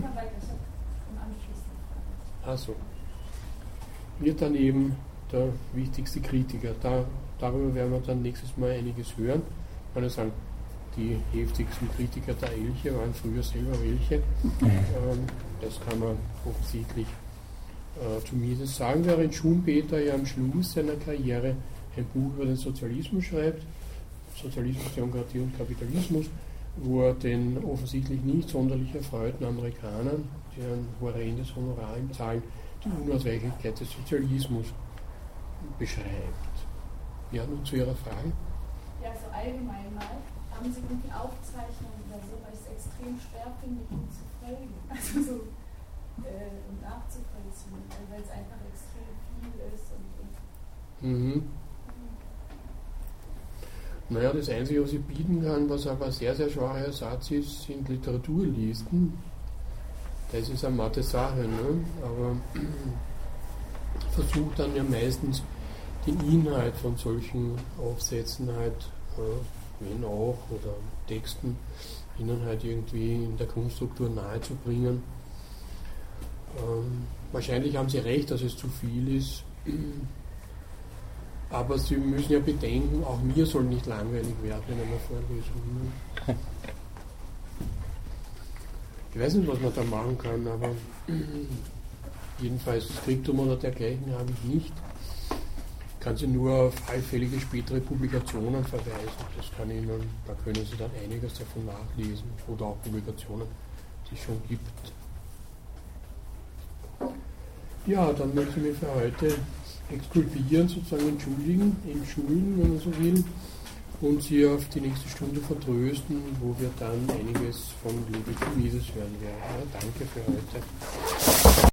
Also, wird dann eben der wichtigste Kritiker. Da, darüber werden wir dann nächstes Mal einiges hören. Ich kann sagen, die heftigsten Kritiker der Elche waren früher selber welche. Ähm, das kann man offensichtlich äh, zumindest sagen, während Schumpeter ja am Schluss seiner Karriere ein Buch über den Sozialismus schreibt, Sozialismus, Demokratie und Kapitalismus, wo er den offensichtlich nicht sonderlich erfreuten Amerikanern, die ein horrendes Honorar im Zahlen, die Unausweichlichkeit des Sozialismus beschreibt. Ja, nun zu Ihrer Frage. Ja, so allgemein mal haben Sie irgendwie Aufzeichnungen oder so, weil ich es extrem schwer finde, Ihnen zu folgen. Also so äh, nachzuvollziehen, weil es einfach extrem viel ist. Und, und mhm. Naja, das Einzige, was ich bieten kann, was aber sehr, sehr schwacher Ersatz ist, sind Literaturlisten. Das ist eine matte Sache, ne? aber versucht dann ja meistens den Inhalt von solchen Aufsätzen halt äh, wenn auch, oder Texten, ihnen halt irgendwie in der Grundstruktur nahezubringen. Ähm, wahrscheinlich haben Sie recht, dass es zu viel ist. Aber Sie müssen ja bedenken, auch mir soll nicht langweilig werden in einer Vorlesung. Ich weiß nicht, was man da machen kann, aber jedenfalls Skriptum oder dergleichen habe ich nicht kann Sie nur auf allfällige spätere Publikationen verweisen. Das kann Ihnen, da können Sie dann einiges davon nachlesen oder auch Publikationen, die es schon gibt. Ja, dann möchte ich mich für heute exkulpieren, sozusagen entschuldigen, entschuldigen, wenn man so will, und Sie auf die nächste Stunde vertrösten, wo wir dann einiges von Ludwig Mises hören werden. Ja, danke für heute.